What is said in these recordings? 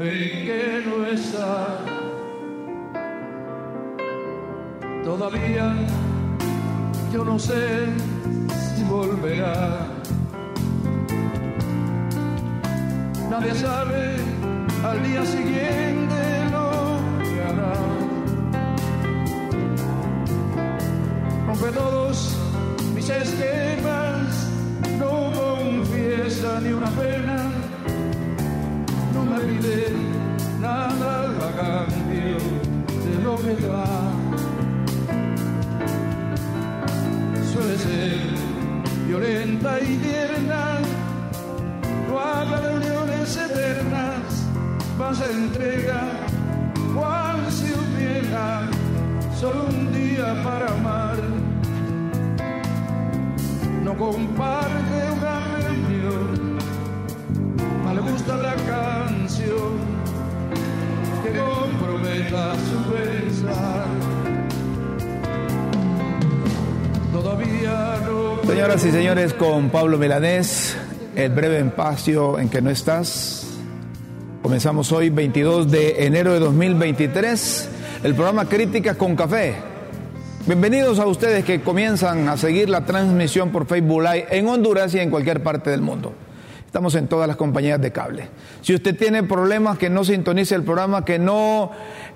en que no está. Todavía yo no sé si volverá. Nadie sabe al día siguiente lo que hará. Rompe todos mis esquemas, no confiesa ni una pena, pide nada a cambio de lo que da. Suele ser violenta y tierna, no habla de uniones eternas, más entrega, cual si hubiera solo un día para amar. No comparte comprometa su. Todavía no. Señoras y señores, con Pablo Milanés, el breve espacio en que no estás. Comenzamos hoy, 22 de enero de 2023, el programa Críticas con Café. Bienvenidos a ustedes que comienzan a seguir la transmisión por Facebook Live en Honduras y en cualquier parte del mundo. Estamos en todas las compañías de cable. Si usted tiene problemas que no sintonice el programa, que no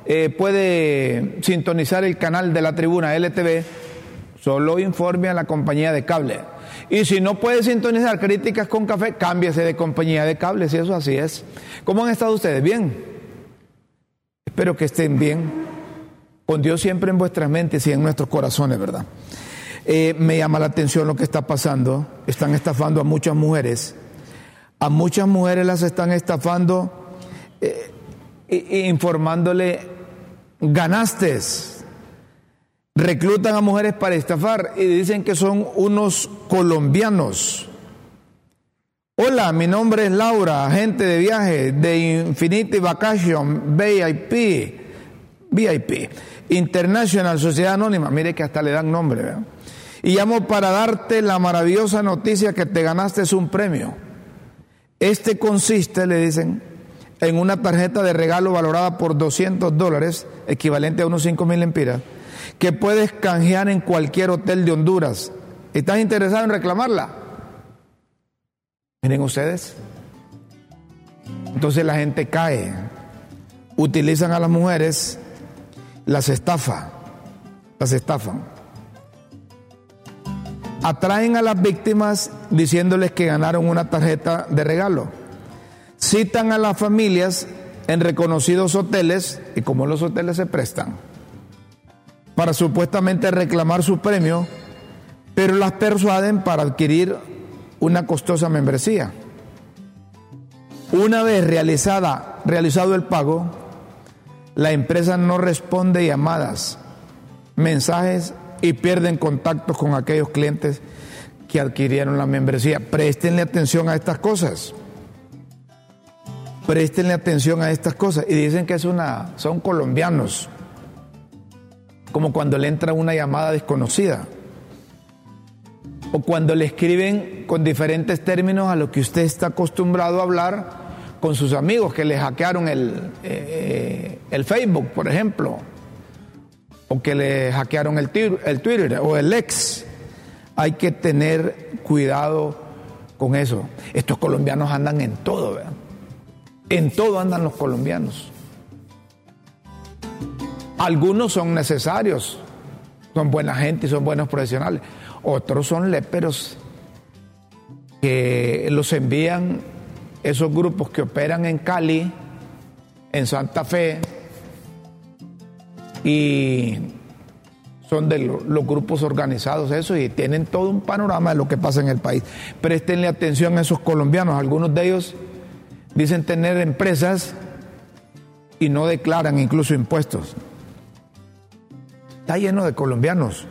eh, puede sintonizar el canal de la tribuna LTV, solo informe a la compañía de cable. Y si no puede sintonizar críticas con café, cámbiese de compañía de cable, si eso así es. ¿Cómo han estado ustedes? ¿Bien? Espero que estén bien. Con Dios siempre en vuestras mentes y en nuestros corazones, ¿verdad? Eh, me llama la atención lo que está pasando. Están estafando a muchas mujeres. A muchas mujeres las están estafando eh, informándole, ganaste. Reclutan a mujeres para estafar y dicen que son unos colombianos. Hola, mi nombre es Laura, agente de viaje de Infinity Vacation VIP, VIP, International Sociedad Anónima. Mire que hasta le dan nombre, ¿verdad? Y llamo para darte la maravillosa noticia que te ganaste un premio. Este consiste, le dicen, en una tarjeta de regalo valorada por 200 dólares, equivalente a unos 5 mil empiras, que puedes canjear en cualquier hotel de Honduras. ¿Estás interesado en reclamarla? Miren ustedes. Entonces la gente cae, utilizan a las mujeres, las estafa, las estafan. Atraen a las víctimas diciéndoles que ganaron una tarjeta de regalo. Citan a las familias en reconocidos hoteles y como los hoteles se prestan para supuestamente reclamar su premio, pero las persuaden para adquirir una costosa membresía. Una vez realizada, realizado el pago, la empresa no responde llamadas, mensajes y pierden contactos con aquellos clientes que adquirieron la membresía. Préstenle atención a estas cosas. Préstenle atención a estas cosas. Y dicen que es una, son colombianos como cuando le entra una llamada desconocida, o cuando le escriben con diferentes términos a lo que usted está acostumbrado a hablar con sus amigos que le hackearon el, eh, el Facebook, por ejemplo, o que le hackearon el, el Twitter o el ex. Hay que tener cuidado con eso. Estos colombianos andan en todo, ¿verdad? En todo andan los colombianos. Algunos son necesarios, son buena gente y son buenos profesionales. Otros son léperos que los envían esos grupos que operan en Cali, en Santa Fe, y son de los grupos organizados, eso, y tienen todo un panorama de lo que pasa en el país. Prestenle atención a esos colombianos, algunos de ellos dicen tener empresas y no declaran incluso impuestos. Está lleno de colombianos.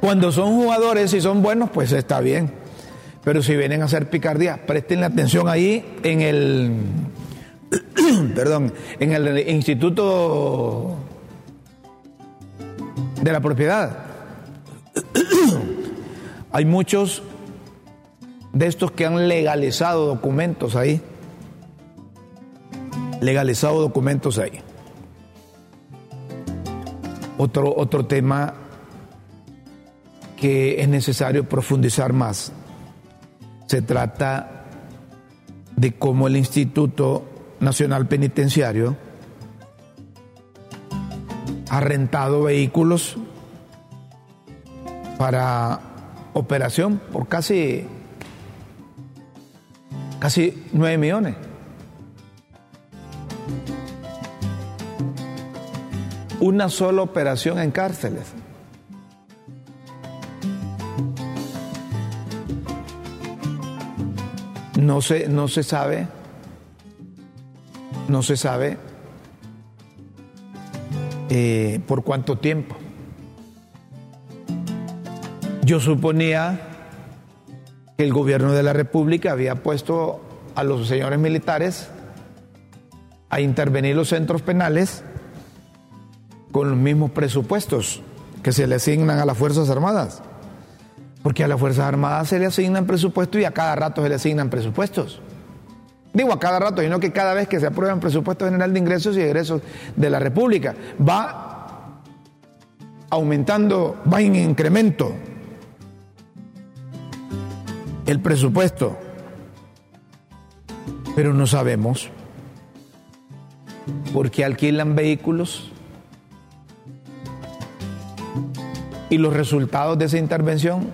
Cuando son jugadores y son buenos, pues está bien. Pero si vienen a hacer picardía, presten atención ahí en el, perdón, en el Instituto de la Propiedad. Hay muchos de estos que han legalizado documentos ahí. Legalizado documentos ahí. Otro, otro tema que es necesario profundizar más. Se trata de cómo el Instituto Nacional Penitenciario ha rentado vehículos para operación por casi casi 9 millones. Una sola operación en cárceles. No se, no se sabe, no se sabe eh, por cuánto tiempo. Yo suponía el gobierno de la República había puesto a los señores militares a intervenir los centros penales con los mismos presupuestos que se le asignan a las Fuerzas Armadas. Porque a las Fuerzas Armadas se le asignan presupuestos y a cada rato se le asignan presupuestos. Digo a cada rato, sino que cada vez que se aprueban presupuesto general de ingresos y egresos de la República, va aumentando, va en incremento el presupuesto. Pero no sabemos por qué alquilan vehículos y los resultados de esa intervención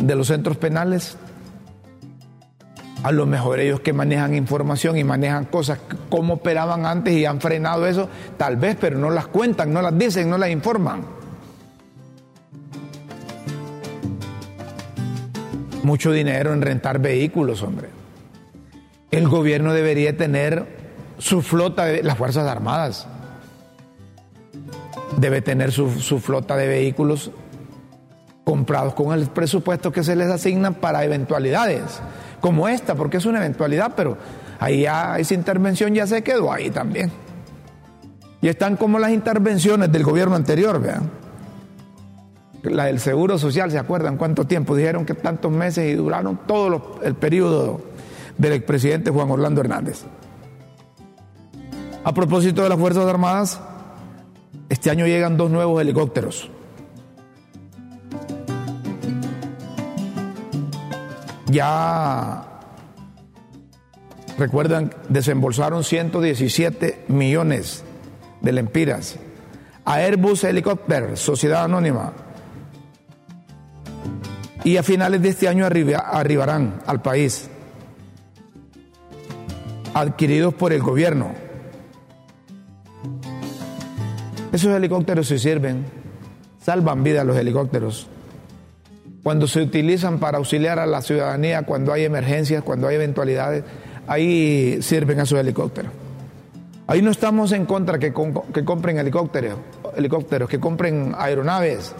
de los centros penales. A lo mejor ellos que manejan información y manejan cosas como operaban antes y han frenado eso, tal vez, pero no las cuentan, no las dicen, no las informan. Mucho dinero en rentar vehículos, hombre. El gobierno debería tener su flota de las Fuerzas Armadas. Debe tener su, su flota de vehículos comprados con el presupuesto que se les asigna para eventualidades como esta, porque es una eventualidad, pero ahí ya esa intervención ya se quedó ahí también. Y están como las intervenciones del gobierno anterior, vean. La del Seguro Social, ¿se acuerdan cuánto tiempo? Dijeron que tantos meses y duraron todo el periodo del expresidente Juan Orlando Hernández. A propósito de las Fuerzas Armadas, este año llegan dos nuevos helicópteros. ya recuerdan, desembolsaron 117 millones de lempiras. A Airbus Helicopter, Sociedad Anónima. Y a finales de este año arribarán al país, adquiridos por el gobierno. Esos helicópteros se sirven, salvan vidas los helicópteros cuando se utilizan para auxiliar a la ciudadanía cuando hay emergencias, cuando hay eventualidades, ahí sirven a sus helicópteros. Ahí no estamos en contra que, que compren helicópteros, helicópteros, que compren aeronaves,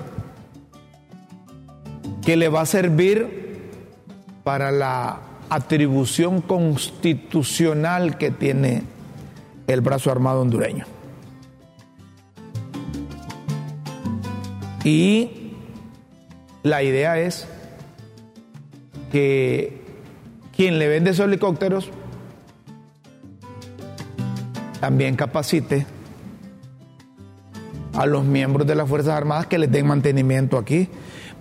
que le va a servir para la atribución constitucional que tiene el brazo armado hondureño. Y la idea es que quien le vende esos helicópteros también capacite a los miembros de las Fuerzas Armadas que les den mantenimiento aquí,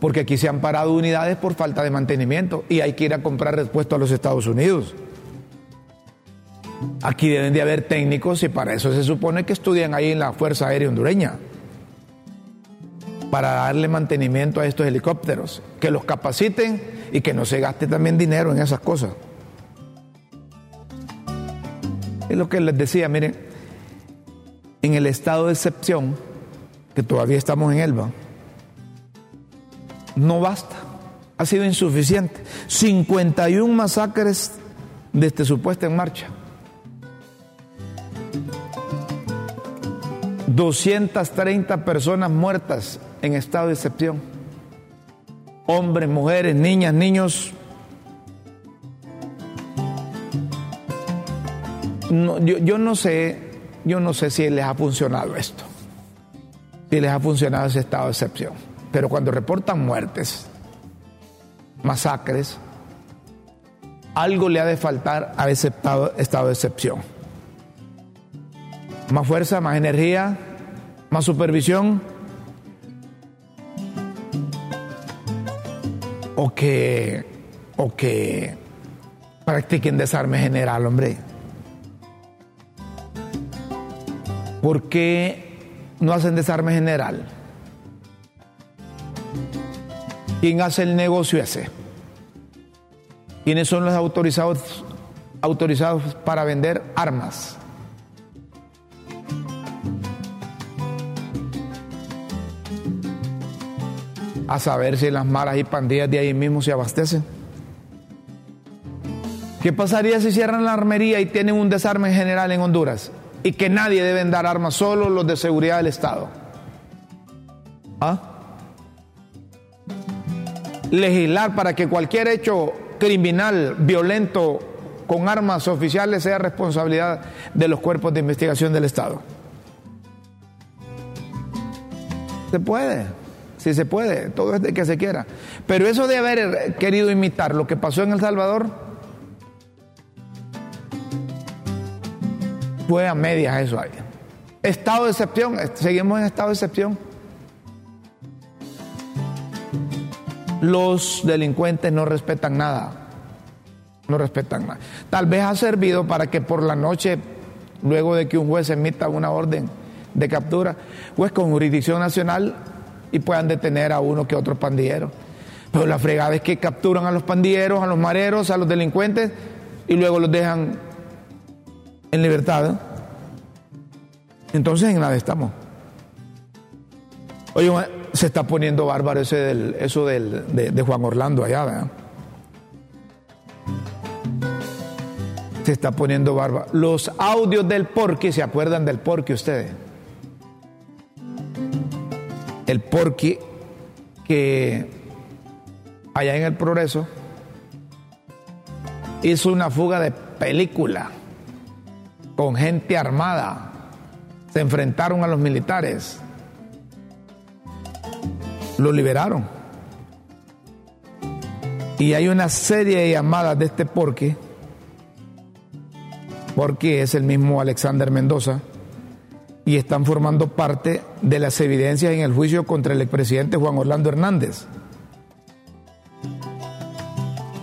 porque aquí se han parado unidades por falta de mantenimiento y hay que ir a comprar repuesto a los Estados Unidos. Aquí deben de haber técnicos y para eso se supone que estudian ahí en la Fuerza Aérea Hondureña para darle mantenimiento a estos helicópteros, que los capaciten y que no se gaste también dinero en esas cosas. Es lo que les decía, miren, en el estado de excepción, que todavía estamos en Elba, no basta ha sido insuficiente. 51 masacres desde su puesta en marcha. 230 personas muertas en estado de excepción. Hombres, mujeres, niñas, niños. yo, yo no sé, yo no sé si les ha funcionado esto, si les ha funcionado ese estado de excepción. Pero cuando reportan muertes, masacres, algo le ha de faltar a ese estado, estado de excepción. Más fuerza, más energía, más supervisión. O que, o que practiquen desarme general, hombre. ¿Por qué no hacen desarme general? ¿Quién hace el negocio ese? ¿Quiénes son los autorizados, autorizados para vender armas? A saber si las malas y pandillas de ahí mismo se abastecen. ¿Qué pasaría si cierran la armería y tienen un desarme general en Honduras? Y que nadie debe dar armas, solo los de seguridad del Estado. ¿Ah? Legislar para que cualquier hecho criminal, violento, con armas oficiales sea responsabilidad de los cuerpos de investigación del Estado. Se puede, sí se puede, todo es de que se quiera. Pero eso de haber querido imitar lo que pasó en El Salvador fue a medias eso ahí. Estado de excepción, seguimos en estado de excepción. Los delincuentes no respetan nada. No respetan nada. Tal vez ha servido para que por la noche, luego de que un juez emita una orden de captura, pues con jurisdicción nacional y puedan detener a uno que otro pandillero. Pero la fregada es que capturan a los pandilleros, a los mareros, a los delincuentes y luego los dejan en libertad. Entonces en nada estamos. Oye, se está poniendo bárbaro ese del, eso del, de, Juan Orlando allá, ¿verdad? Se está poniendo bárbaro. Los audios del porqui, ¿se acuerdan del porqui ustedes? El porqui que allá en el progreso hizo una fuga de película con gente armada. Se enfrentaron a los militares lo liberaron. Y hay una serie de llamadas de este porqué, porque es el mismo Alexander Mendoza, y están formando parte de las evidencias en el juicio contra el expresidente Juan Orlando Hernández.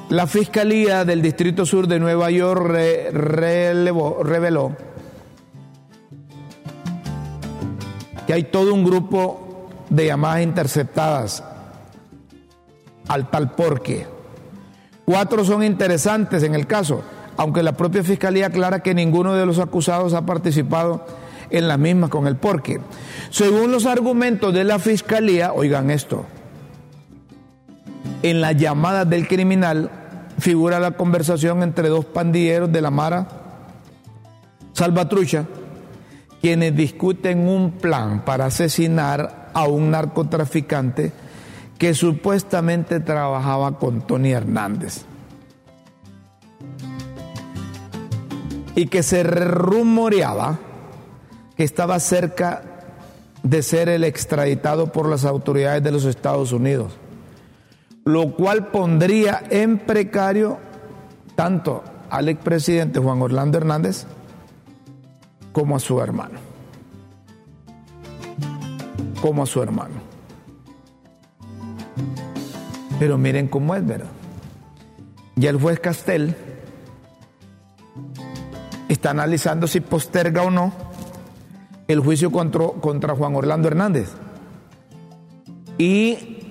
La Fiscalía del Distrito Sur de Nueva York reveló que hay todo un grupo de llamadas interceptadas al tal porqué. Cuatro son interesantes en el caso, aunque la propia Fiscalía aclara que ninguno de los acusados ha participado en las mismas con el porqué. Según los argumentos de la Fiscalía, oigan esto, en las llamadas del criminal figura la conversación entre dos pandilleros de la Mara Salvatrucha, quienes discuten un plan para asesinar a un narcotraficante que supuestamente trabajaba con Tony Hernández. Y que se rumoreaba que estaba cerca de ser el extraditado por las autoridades de los Estados Unidos, lo cual pondría en precario tanto al expresidente Juan Orlando Hernández como a su hermano como a su hermano. Pero miren cómo es, ¿verdad? Ya el juez Castel está analizando si posterga o no el juicio contra, contra Juan Orlando Hernández. Y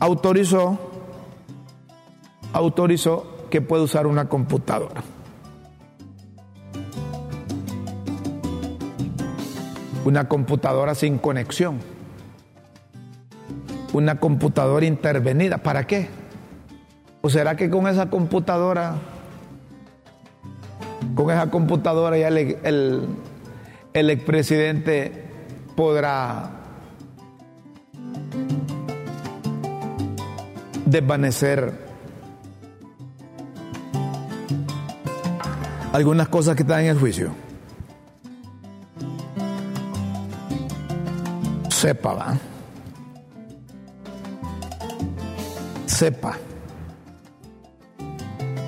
autorizó, autorizó que puede usar una computadora. Una computadora sin conexión una computadora intervenida. ¿Para qué? ¿O será que con esa computadora, con esa computadora ya el, el, expresidente podrá desvanecer algunas cosas que están en el juicio? Sepa. Sepa.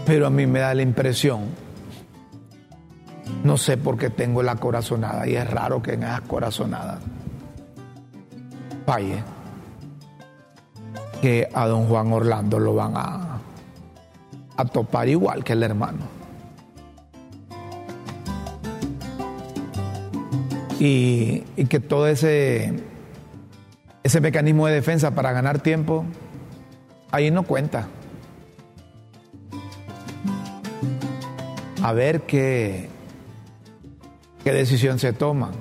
Pero a mí me da la impresión, no sé por qué tengo la corazonada, y es raro que en esas corazonadas falle, que a don Juan Orlando lo van a, a topar igual que el hermano. Y, y que todo ese, ese mecanismo de defensa para ganar tiempo, ahí no cuenta. a ver qué, qué decisión se toma.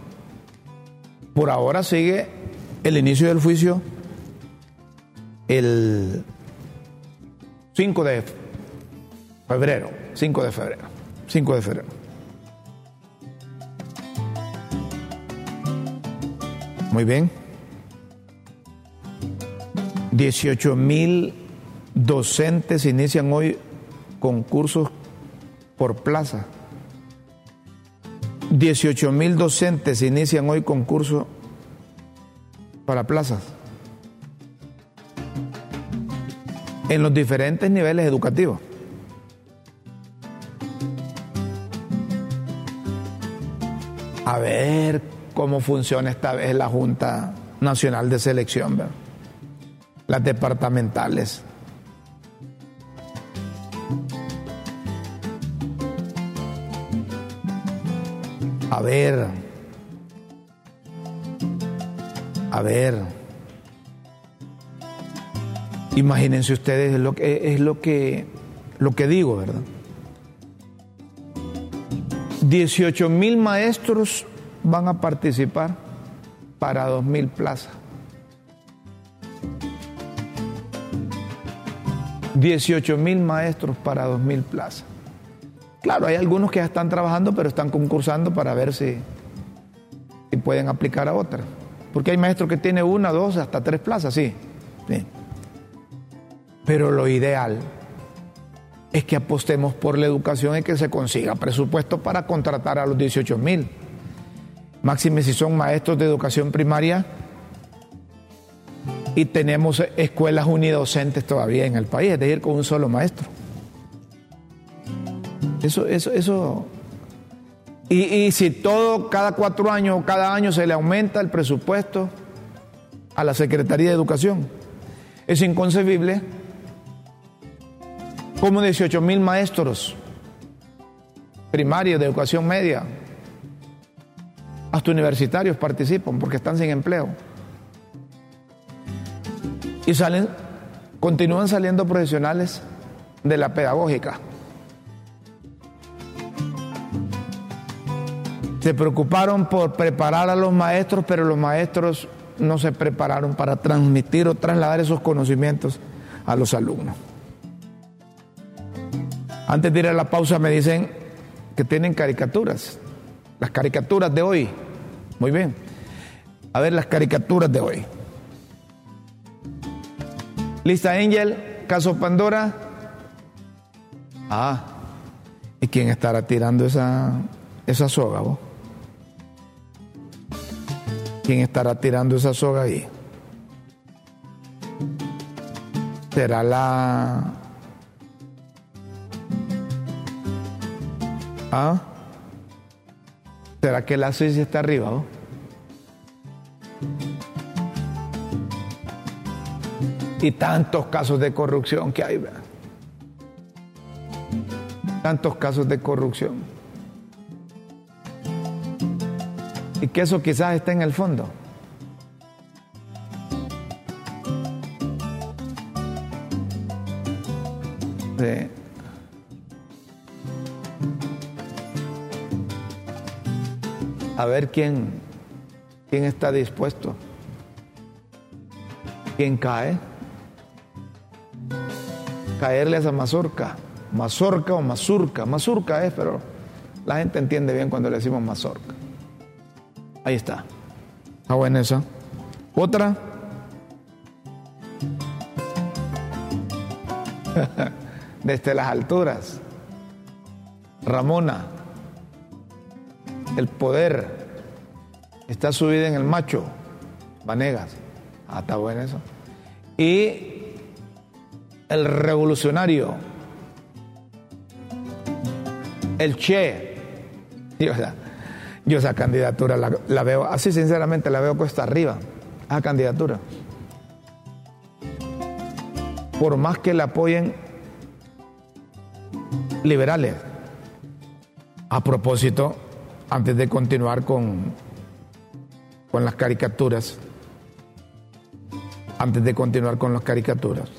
Por ahora sigue el inicio del juicio el 5 de febrero, 5 de febrero, 5 de febrero. Muy bien. 18 mil docentes inician hoy concursos por plaza. 18 mil docentes inician hoy concurso para plazas. En los diferentes niveles educativos. A ver cómo funciona esta vez la Junta Nacional de Selección, las departamentales. A ver, a ver. Imagínense ustedes lo que es lo que lo que digo, ¿verdad? 18 mil maestros van a participar para 2 mil plazas. 18 mil maestros para 2 mil plazas. Claro, hay algunos que ya están trabajando, pero están concursando para ver si, si pueden aplicar a otra. Porque hay maestros que tienen una, dos, hasta tres plazas, sí. sí. Pero lo ideal es que apostemos por la educación y que se consiga presupuesto para contratar a los 18 mil. Máxime si son maestros de educación primaria y tenemos escuelas unidocentes todavía en el país, es decir, con un solo maestro. Eso, eso, eso. Y, y si todo, cada cuatro años o cada año se le aumenta el presupuesto a la Secretaría de Educación, es inconcebible como 18 mil maestros primarios de educación media, hasta universitarios participan porque están sin empleo. Y salen, continúan saliendo profesionales de la pedagógica. Se preocuparon por preparar a los maestros, pero los maestros no se prepararon para transmitir o trasladar esos conocimientos a los alumnos. Antes de ir a la pausa me dicen que tienen caricaturas. Las caricaturas de hoy. Muy bien. A ver las caricaturas de hoy. Lista Angel, caso Pandora. Ah, ¿y quién estará tirando esa, esa soga? Vos? ¿Quién estará tirando esa soga ahí? ¿Será la... ¿Ah? ¿Será que la Suiza está arriba? ¿o? Y tantos casos de corrupción que hay, ¿verdad? Tantos casos de corrupción. Y que eso quizás esté en el fondo. A ver quién, quién está dispuesto, quién cae. caerle a esa mazorca. Mazorca o mazurca. Mazurca es, pero la gente entiende bien cuando le decimos mazorca. Ahí está. Está buena esa. Otra. Desde las alturas. Ramona. El poder está subido en el macho. Vanegas. Ah, está bueno eso. Y el revolucionario. El Che. Yo, esa candidatura la, veo, así sinceramente la veo cuesta arriba. Esa candidatura. Por más que la apoyen liberales. A propósito, antes de continuar con, con las caricaturas, antes de continuar con las caricaturas,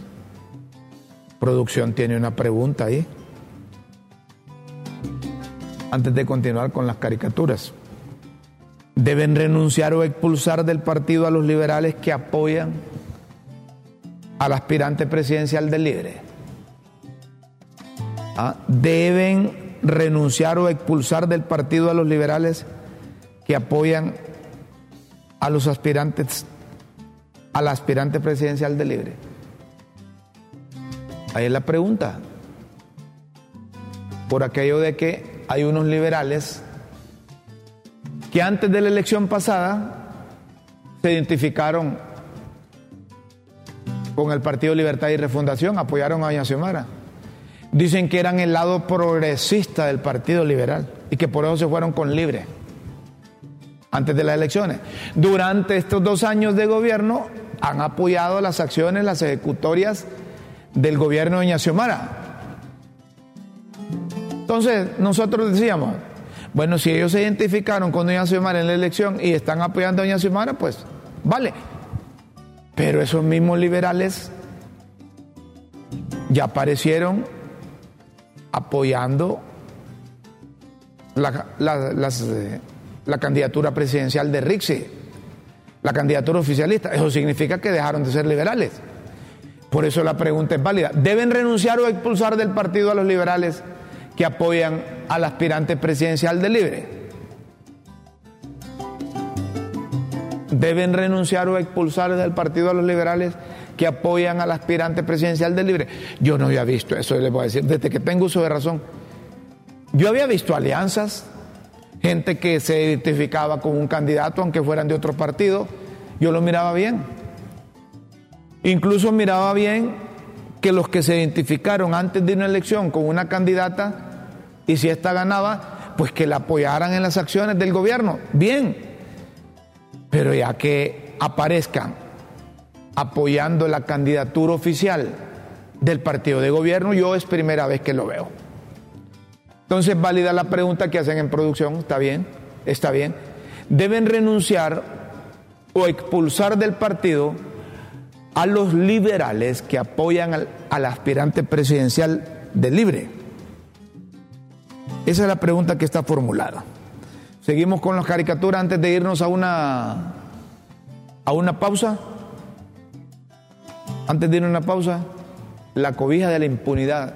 producción tiene una pregunta ahí. Antes de continuar con las caricaturas, deben renunciar o expulsar del partido a los liberales que apoyan al aspirante presidencial del Libre. ¿Ah? Deben renunciar o expulsar del partido a los liberales que apoyan a los aspirantes, al aspirante presidencial del Libre. Ahí es la pregunta. Por aquello de que hay unos liberales que antes de la elección pasada se identificaron con el Partido Libertad y Refundación, apoyaron a Doña Xiomara. Dicen que eran el lado progresista del Partido Liberal y que por eso se fueron con libre antes de las elecciones. Durante estos dos años de gobierno han apoyado las acciones, las ejecutorias del gobierno de Doña Xiomara. Entonces, nosotros decíamos, bueno, si ellos se identificaron con Doña Xiomara en la elección y están apoyando a Doña Xiomara, pues vale. Pero esos mismos liberales ya aparecieron apoyando la, eh, la, candidatura presidencial de Rixi, la candidatura oficialista. Eso significa que dejaron de ser liberales. Por eso la pregunta es válida. ¿Deben renunciar o expulsar del partido a los liberales que apoyan al aspirante presidencial del Libre? deben renunciar o expulsar del partido a los liberales que apoyan al aspirante presidencial del Libre. Yo no había visto eso, les voy a decir, desde que tengo uso de razón. Yo había visto alianzas, gente que se identificaba con un candidato, aunque fueran de otro partido, yo lo miraba bien. Incluso miraba bien que los que se identificaron antes de una elección con una candidata, y si ésta ganaba, pues que la apoyaran en las acciones del gobierno. Bien, pero ya que aparezcan apoyando la candidatura oficial del partido de gobierno, yo es primera vez que lo veo. Entonces, válida la pregunta que hacen en producción, está bien, está bien. Deben renunciar o expulsar del partido a los liberales que apoyan al, aspirante presidencial del Libre. Esa es la pregunta que está formulada. Seguimos con las caricaturas antes de irnos a una, a una pausa. Antes de ir a una pausa, la cobija de la impunidad.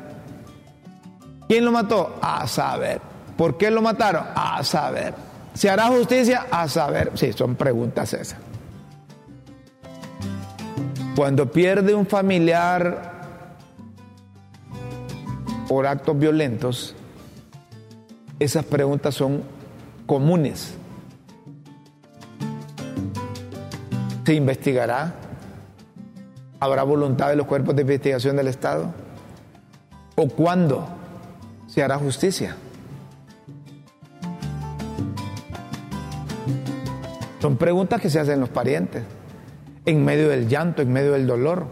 ¿Quién lo mató? A saber. ¿Por qué lo mataron? A saber. ¿Se hará justicia? A saber. Sí, son preguntas esas. Cuando pierde un familiar por actos violentos, esas preguntas son comunes. ¿Se investigará? ¿Habrá voluntad de los cuerpos de investigación del Estado? ¿O cuándo se hará justicia? Son preguntas que se hacen los parientes, en medio del llanto, en medio del dolor.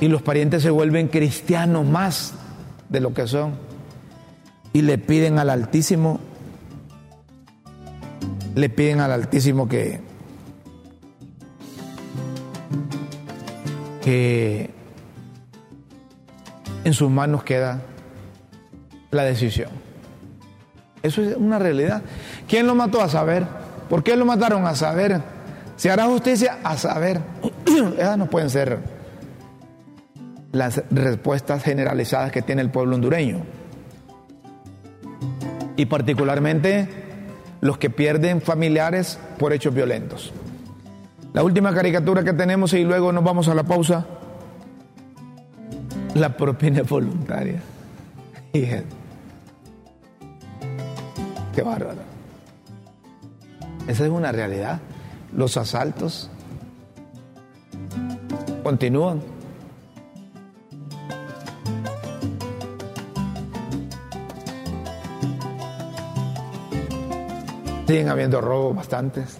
Y los parientes se vuelven cristianos más de lo que son y le piden al Altísimo, le piden al Altísimo que, que en sus manos queda la decisión. Eso es una realidad. ¿Quién lo mató? A saber. ¿Por qué lo mataron? A saber. ¿Se hará justicia? A saber. Esas no pueden ser las respuestas generalizadas que tiene el pueblo hondureño. Y particularmente los que pierden familiares por hechos violentos. La última caricatura que tenemos y luego nos vamos a la pausa. La propina voluntaria. Qué bárbaro. Esa es una realidad. Los asaltos continúan. Siguen habiendo robos bastantes.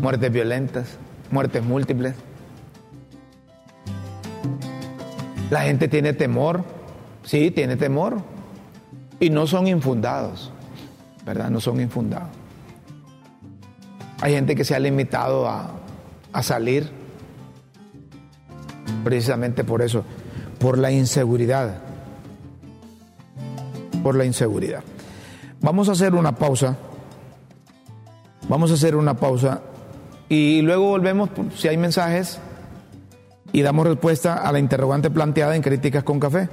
Muertes violentas, muertes múltiples. La gente tiene temor, sí, tiene temor. Y no son infundados, ¿verdad? No son infundados. Hay gente que se ha limitado a, a salir precisamente por eso, por la inseguridad. Por la inseguridad. Vamos a hacer una pausa. Vamos a hacer una pausa y luego volvemos si hay mensajes y damos respuesta a la interrogante planteada en Críticas con Café.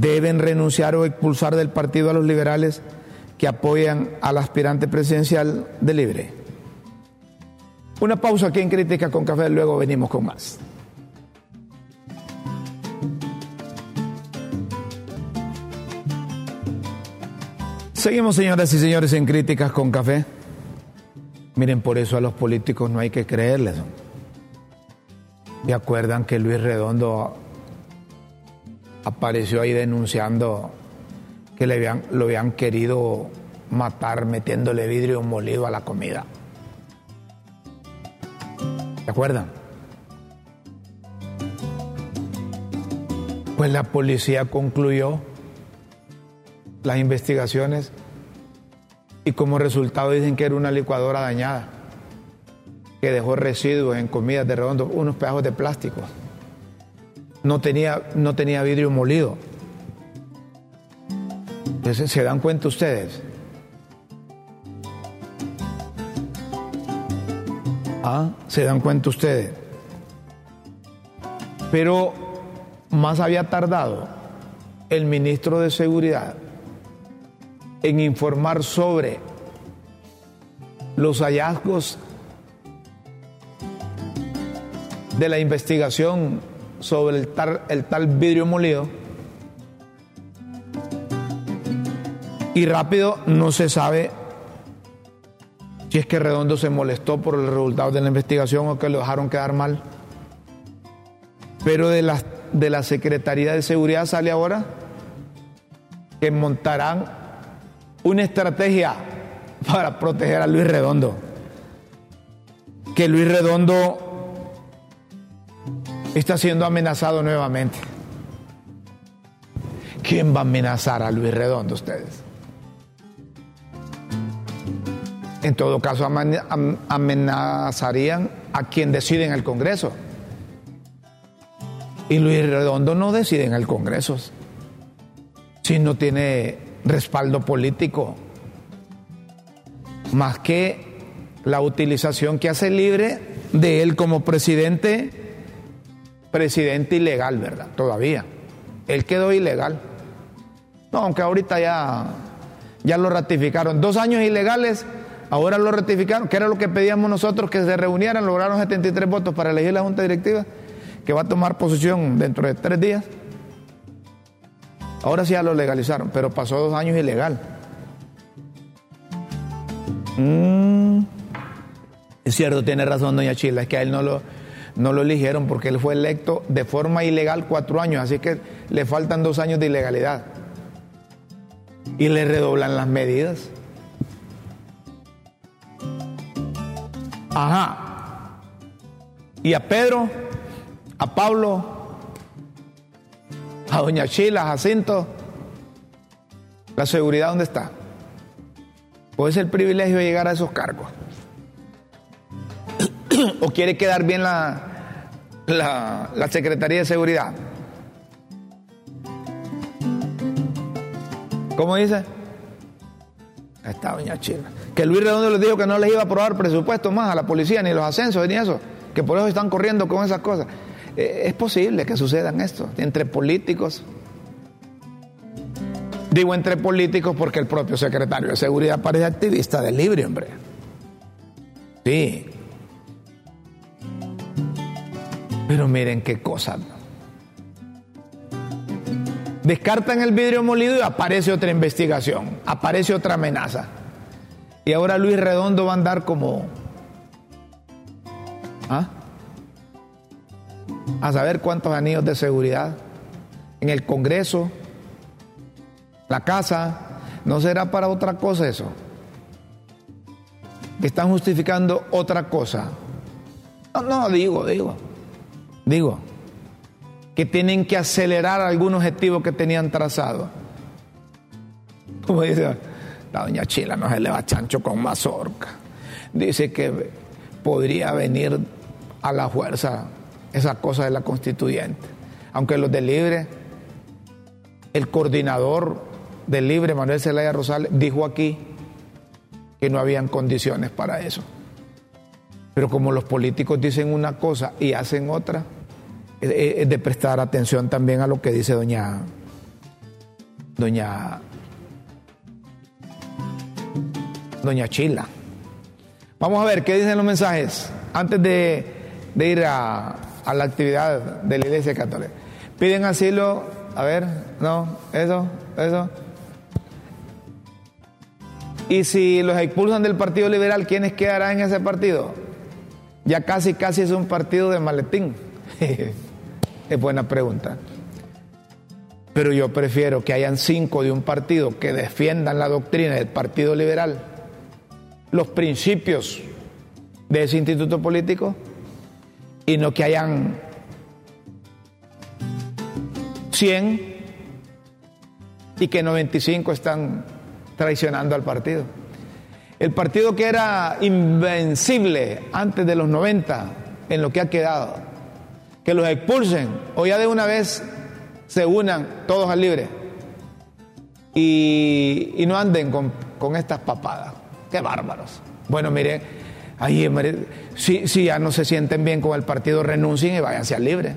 ¿Deben renunciar o expulsar del partido a los liberales que apoyan al aspirante presidencial de Libre? Una pausa aquí en Críticas con Café, luego venimos con más. Seguimos, señoras y señores, en críticas con café. Miren, por eso a los políticos no hay que creerles. ¿Me acuerdan que Luis Redondo apareció ahí denunciando que le habían, lo habían querido matar metiéndole vidrio molido a la comida? ¿Se acuerdan? Pues la policía concluyó las investigaciones y como resultado dicen que era una licuadora dañada, que dejó residuos en comidas de redondo, unos pedazos de plástico. No tenía, no tenía vidrio molido. ¿se dan cuenta ustedes? ¿Ah? ¿Se dan cuenta ustedes? Pero más había tardado el ministro de Seguridad en informar sobre los hallazgos de la investigación sobre el tal, el tal vidrio molido. Y rápido no se sabe si es que Redondo se molestó por el resultado de la investigación o que lo dejaron quedar mal. Pero de la, de la Secretaría de Seguridad sale ahora que montarán una estrategia para proteger a Luis Redondo. Que Luis Redondo está siendo amenazado nuevamente. ¿Quién va a amenazar a Luis Redondo ustedes? En todo caso, amenazarían a quien decide en el Congreso. Y Luis Redondo no decide en el Congreso. Si no tiene respaldo político, más que la utilización que hace libre de él como presidente, presidente ilegal, ¿verdad? Todavía. Él quedó ilegal. No, aunque ahorita ya, ya lo ratificaron. Dos años ilegales, ahora lo ratificaron, que era lo que pedíamos nosotros, que se reunieran, lograron 73 votos para elegir la Junta Directiva, que va a tomar posición dentro de tres días. Ahora sí ya lo legalizaron, pero pasó dos años ilegal. Mm. Es cierto, tiene razón doña Chila, es que a él no lo, no lo eligieron porque él fue electo de forma ilegal cuatro años, así que le faltan dos años de ilegalidad. Y le redoblan las medidas. Ajá. Y a Pedro, a Pablo, a doña Chila, a Jacinto, la seguridad dónde está. ¿O es el privilegio de llegar a esos cargos? ¿O quiere quedar bien la, la, Secretaría de Seguridad? ¿Cómo dice? Ahí está doña. Que Luis Redondo les dijo que no les iba a aprobar presupuesto más a la policía, ni los ascensos, ni eso. que por eso están corriendo con esas cosas. Eh, es posible que sucedan esto entre políticos. Digo entre políticos porque el propio secretario de Seguridad parece activista del libre, hombre. Sí. Pero miren qué cosa. Descartan el vidrio molido y aparece otra investigación, aparece otra amenaza. Y ahora Luis Redondo va a andar como... ¿ah? A saber cuántos anillos de seguridad en el Congreso, la casa, ¿no será para otra cosa eso? Están justificando otra cosa. No, no, digo, digo, digo, que tienen que acelerar algún objetivo que tenían trazado. Como dice la doña Chila, no se le va chancho con mazorca. Dice que podría venir a la fuerza esa cosa de la constituyente. Aunque los del Libre, el coordinador del Libre, Manuel Zelaya Rosales, dijo aquí que no habían condiciones para eso. Pero como los políticos dicen una cosa y hacen otra, es de prestar atención también a lo que dice doña doña doña Chila. Vamos a ver qué dicen los mensajes antes de, de ir a, a la actividad de la Iglesia Católica. Piden asilo, a ver, no, eso, eso. Y si los expulsan del Partido Liberal, ¿quiénes quedarán en ese partido? Ya casi, casi es un partido de maletín. es buena pregunta. Pero yo prefiero que hayan cinco de un partido que defiendan la doctrina del Partido Liberal, los principios de ese instituto político, y no que hayan 100 y que 95 están traicionando al partido. El partido que era invencible antes de los 90 en lo que ha quedado, que los expulsen o ya de una vez se unan todos al libre y, no anden con, con estas papadas. Qué bárbaros. Bueno, mire, Ahí, si, si ya no se sienten bien con el partido, renuncien y váyanse al libre.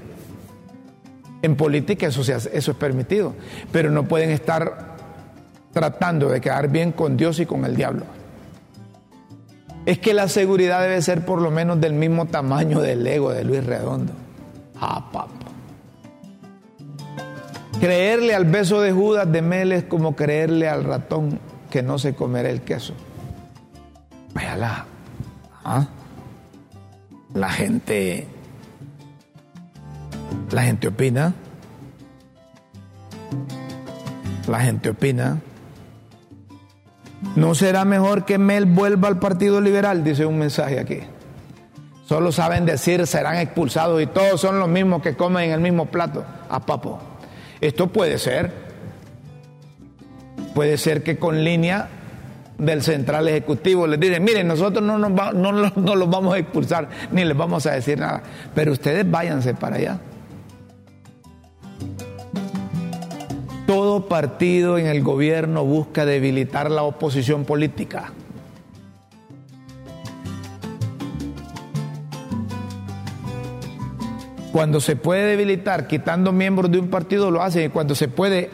En política eso, eso es permitido, pero no pueden estar tratando de quedar bien con Dios y con el diablo. Es que la seguridad debe ser por lo menos del mismo tamaño del ego de Luis Redondo. Ah. Creerle al beso de Judas de Mel es como creerle al ratón que no se comerá el queso. Váyala. ¿Ah? La gente, la gente opina, la gente opina. ¿No será mejor que Mel vuelva al Partido Liberal? Dice un mensaje aquí. Solo saben decir serán expulsados y todos son los mismos que comen en el mismo plato. A papo. Esto puede ser. Puede ser que con línea del central ejecutivo les dicen, miren, nosotros no, nos no, no los vamos a expulsar ni les vamos a decir nada, pero ustedes váyanse para allá. Todo partido en el gobierno busca debilitar la oposición política. Cuando se puede debilitar quitando miembros de un partido lo hacen y cuando se puede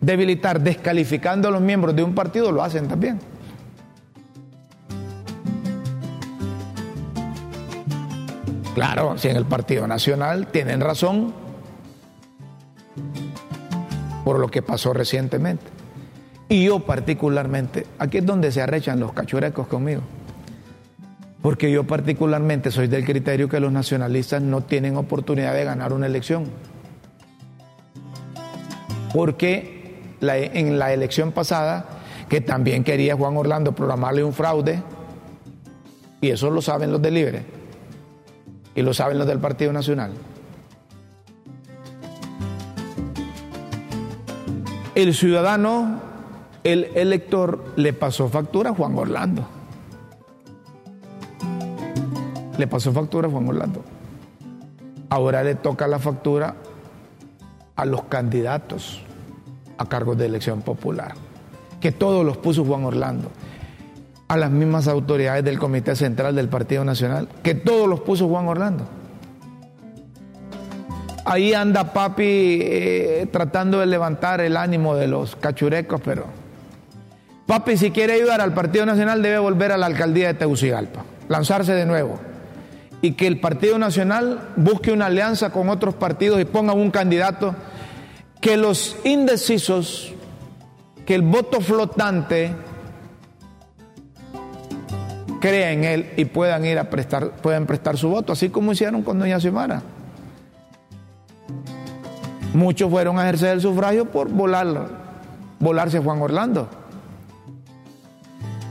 debilitar descalificando a los miembros de un partido, lo hacen también. Claro, si en el Partido Nacional tienen razón por lo que pasó recientemente. Y yo particularmente, aquí es donde se arrechan los cachurecos conmigo. Porque yo particularmente soy del criterio que los nacionalistas no tienen oportunidad de ganar una elección. Porque en la elección pasada, que también quería Juan Orlando programarle un fraude, y eso lo saben los del Libre, y lo saben los del Partido Nacional. El ciudadano, el elector, le pasó factura a Juan Orlando. Le pasó factura a Juan Orlando. Ahora le toca la factura a los candidatos a cargo de elección popular, que todos los puso Juan Orlando. a las mismas autoridades del Comité Central del Partido Nacional, que todos los puso Juan Orlando. Ahí anda papi eh, tratando de levantar el ánimo de los cachurecos, pero papi si quiere ayudar al Partido Nacional debe volver a la alcaldía de Tegucigalpa, lanzarse de nuevo y que el Partido Nacional busque una alianza con otros partidos y ponga un candidato que los indecisos, que el voto flotante crea en él y puedan ir a prestar, puedan prestar su voto, así como hicieron con doña Xiomara. Muchos fueron a ejercer el sufragio por volar, volarse Juan Orlando.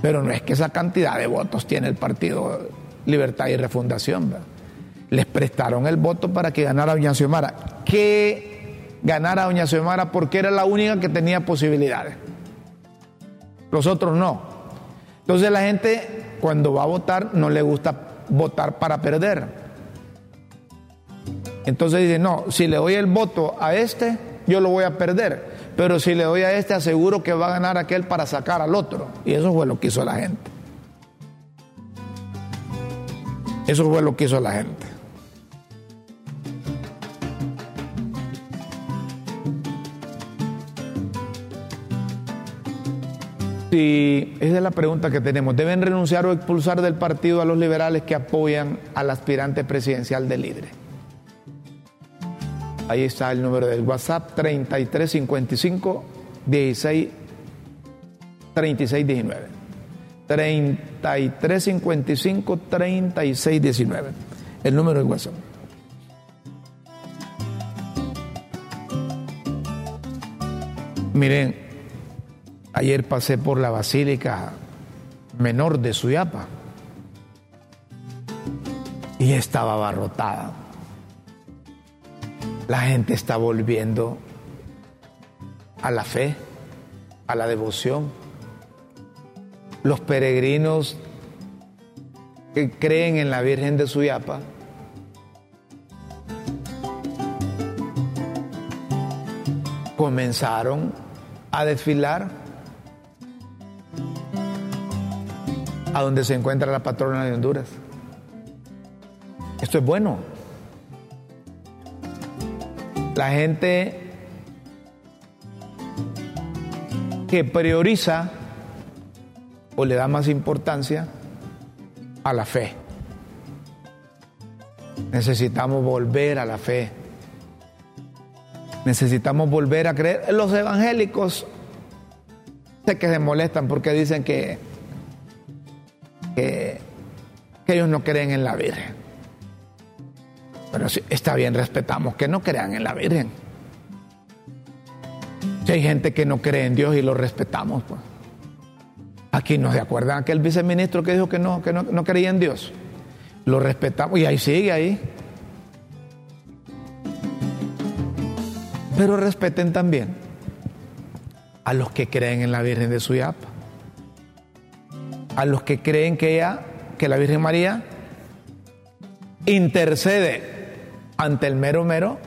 Pero no es que esa cantidad de votos tiene el Partido Libertad y Refundación. Les prestaron el voto para que ganara Doña Xiomara. Que ganara Doña Xiomara porque era la única que tenía posibilidades. Los otros no. Entonces la gente cuando va a votar no le gusta votar para perder. Entonces dice, no, si le doy el voto a este, yo lo voy a perder. Pero si le doy a este, aseguro que va a ganar aquel para sacar al otro. Y eso fue lo que hizo la gente. Eso fue lo que hizo la gente. Si esa es la pregunta que tenemos. ¿Deben renunciar o expulsar del partido a los liberales que apoyan al aspirante presidencial del LIDRE? Ahí está el número del WhatsApp 3355 16 36 19. 3355 36 19. El número del WhatsApp. Miren, ayer pasé por la Basílica Menor de Suyapa y estaba abarrotada la gente está volviendo a la fe, a la devoción. Los peregrinos que creen en la Virgen de Suyapa comenzaron a desfilar a donde se encuentra la patrona de Honduras. Esto es bueno. La gente que prioriza o le da más importancia a la fe. Necesitamos volver a la fe. Necesitamos volver a creer. Los evangélicos sé que se molestan porque dicen que, que, ellos no creen en la Virgen. Pero está bien, respetamos que no crean en la Virgen. Si hay gente que no cree en Dios y lo respetamos, pues. Aquí no se acuerdan aquel viceministro que dijo que no, que no, no creía en Dios. Lo respetamos y ahí sigue ahí. Pero respeten también a los que creen en la Virgen de Suyapa. A los que creen que ella, que la Virgen María intercede ante el mero mero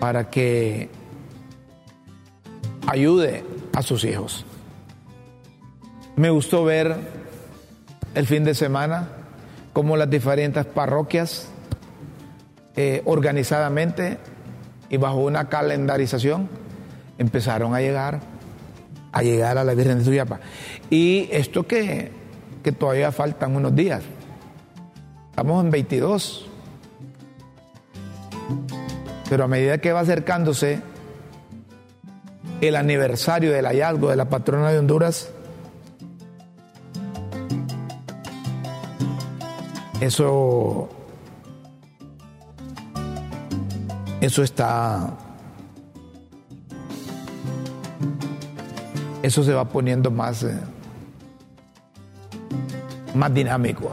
para que ayude a sus hijos. Me gustó ver el fin de semana cómo las diferentes parroquias eh, organizadamente y bajo una calendarización empezaron a llegar a llegar a la Virgen de Suyapa. Y esto que, que todavía faltan unos días, Estamos en 22. Pero a medida que va acercándose el aniversario del hallazgo de la patrona de Honduras, eso eso está eso se va poniendo más eh, más dinámico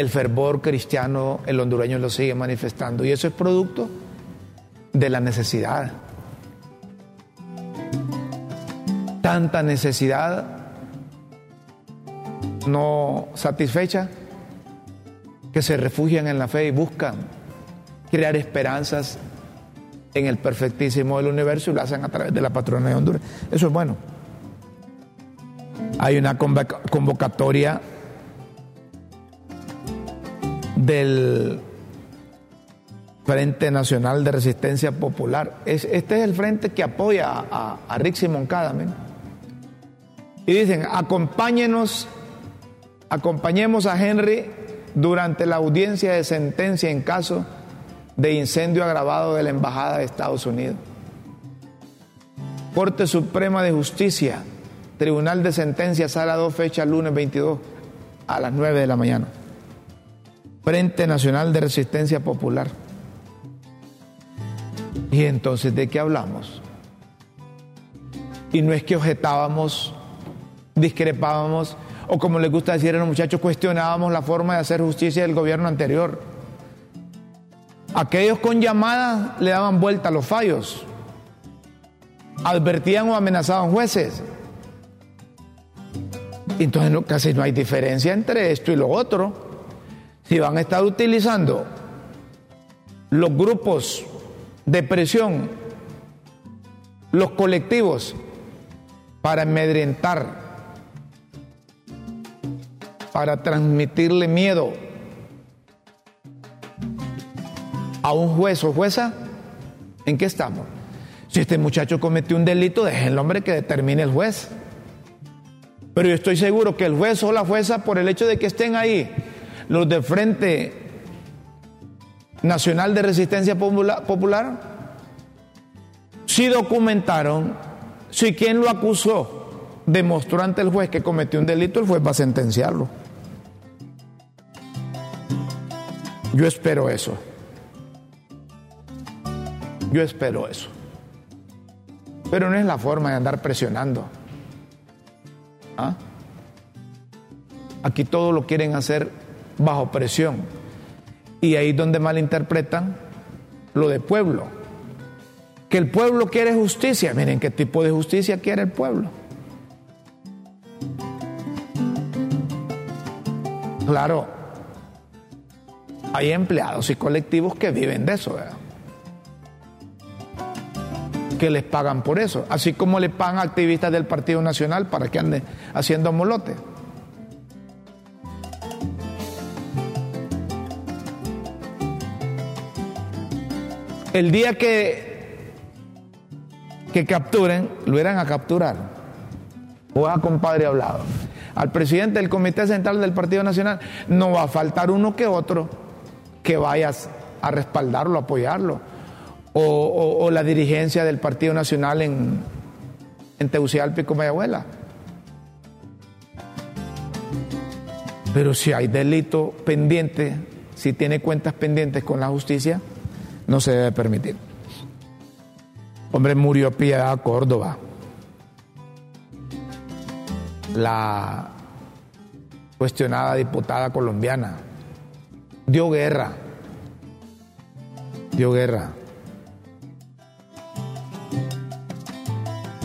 el fervor cristiano, el hondureño lo sigue manifestando. Y eso es producto de la necesidad. Tanta necesidad no satisfecha que se refugian en la fe y buscan crear esperanzas en el perfectísimo del universo y lo hacen a través de la patrona de Honduras. Eso es bueno. hay una convocatoria del Frente Nacional de Resistencia Popular. este es el frente que apoya a, a Rixi Moncada. Y dicen, acompáñenos, acompañemos a Henry durante la audiencia de sentencia en caso de incendio agravado de la Embajada de Estados Unidos. Corte Suprema de Justicia, Tribunal de Sentencia, sala 2, fecha lunes 22 a las 9 de la mañana. Frente Nacional de Resistencia Popular. Y entonces, ¿de qué hablamos? Y no es que objetábamos, discrepábamos, o como les gusta decir a los muchachos, cuestionábamos la forma de hacer justicia del gobierno anterior. Aquellos con llamadas le daban vuelta a los fallos, advertían o amenazaban jueces. Entonces casi no hay diferencia entre esto y lo otro. Si van a estar utilizando los grupos de presión, los colectivos, para amedrentar, para transmitirle miedo a un juez o jueza, ¿en qué estamos? Si este muchacho cometió un delito, dejen el hombre que determine el juez. Pero yo estoy seguro que el juez o la jueza, por el hecho de que estén ahí, los de Frente Nacional de Resistencia Popular, si documentaron, si quien lo acusó demostró ante el juez que cometió un delito, el juez va a sentenciarlo. Yo espero eso. Yo espero eso. Pero no es la forma de andar presionando. ¿Ah? Aquí todo lo quieren hacer bajo presión. Y ahí es donde malinterpretan lo de pueblo. Que el pueblo quiere justicia. Miren qué tipo de justicia quiere el pueblo. Claro, hay empleados y colectivos que viven de eso, que les pagan por eso, así como le pagan activistas del Partido Nacional para que anden haciendo molote. El día que, que capturen, lo irán a capturar. O a compadre hablado. Al presidente del Comité Central del Partido Nacional no va a faltar uno que otro que vayas a respaldarlo, a apoyarlo. O, la dirigencia del Partido Nacional en, en Tegucigalpa y Comayagüela. Pero si hay delito pendiente, si tiene cuentas pendientes con la justicia, no se debe permitir. Hombre, murió Piedad Córdoba. La cuestionada diputada colombiana. Dio guerra. Dio guerra.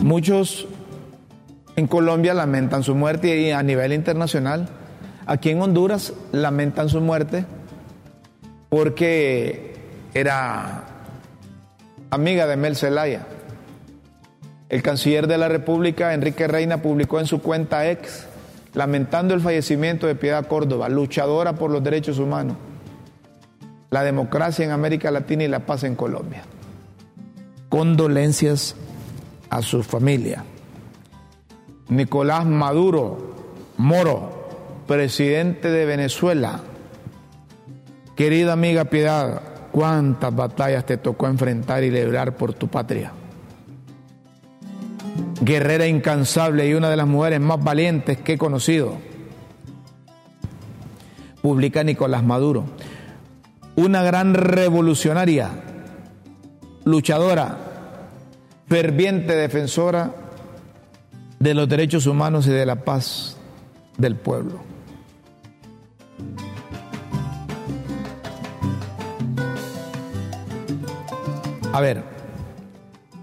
Muchos en Colombia lamentan su muerte y a nivel internacional, aquí en Honduras lamentan su muerte porque era amiga de Mel Zelaya. El canciller de la República, Enrique Reina, publicó en su cuenta ex, lamentando el fallecimiento de Piedad Córdoba, luchadora por los derechos humanos, la democracia en América Latina y la paz en Colombia. Condolencias a su familia. Nicolás Maduro Moro, presidente de Venezuela. Querida amiga Piedad, ¿Cuántas batallas te tocó enfrentar y librar por tu patria? Guerrera incansable y una de las mujeres más valientes que he conocido. Publica Nicolás Maduro. Una gran revolucionaria, luchadora, ferviente defensora de los derechos humanos y de la paz del pueblo. A ver,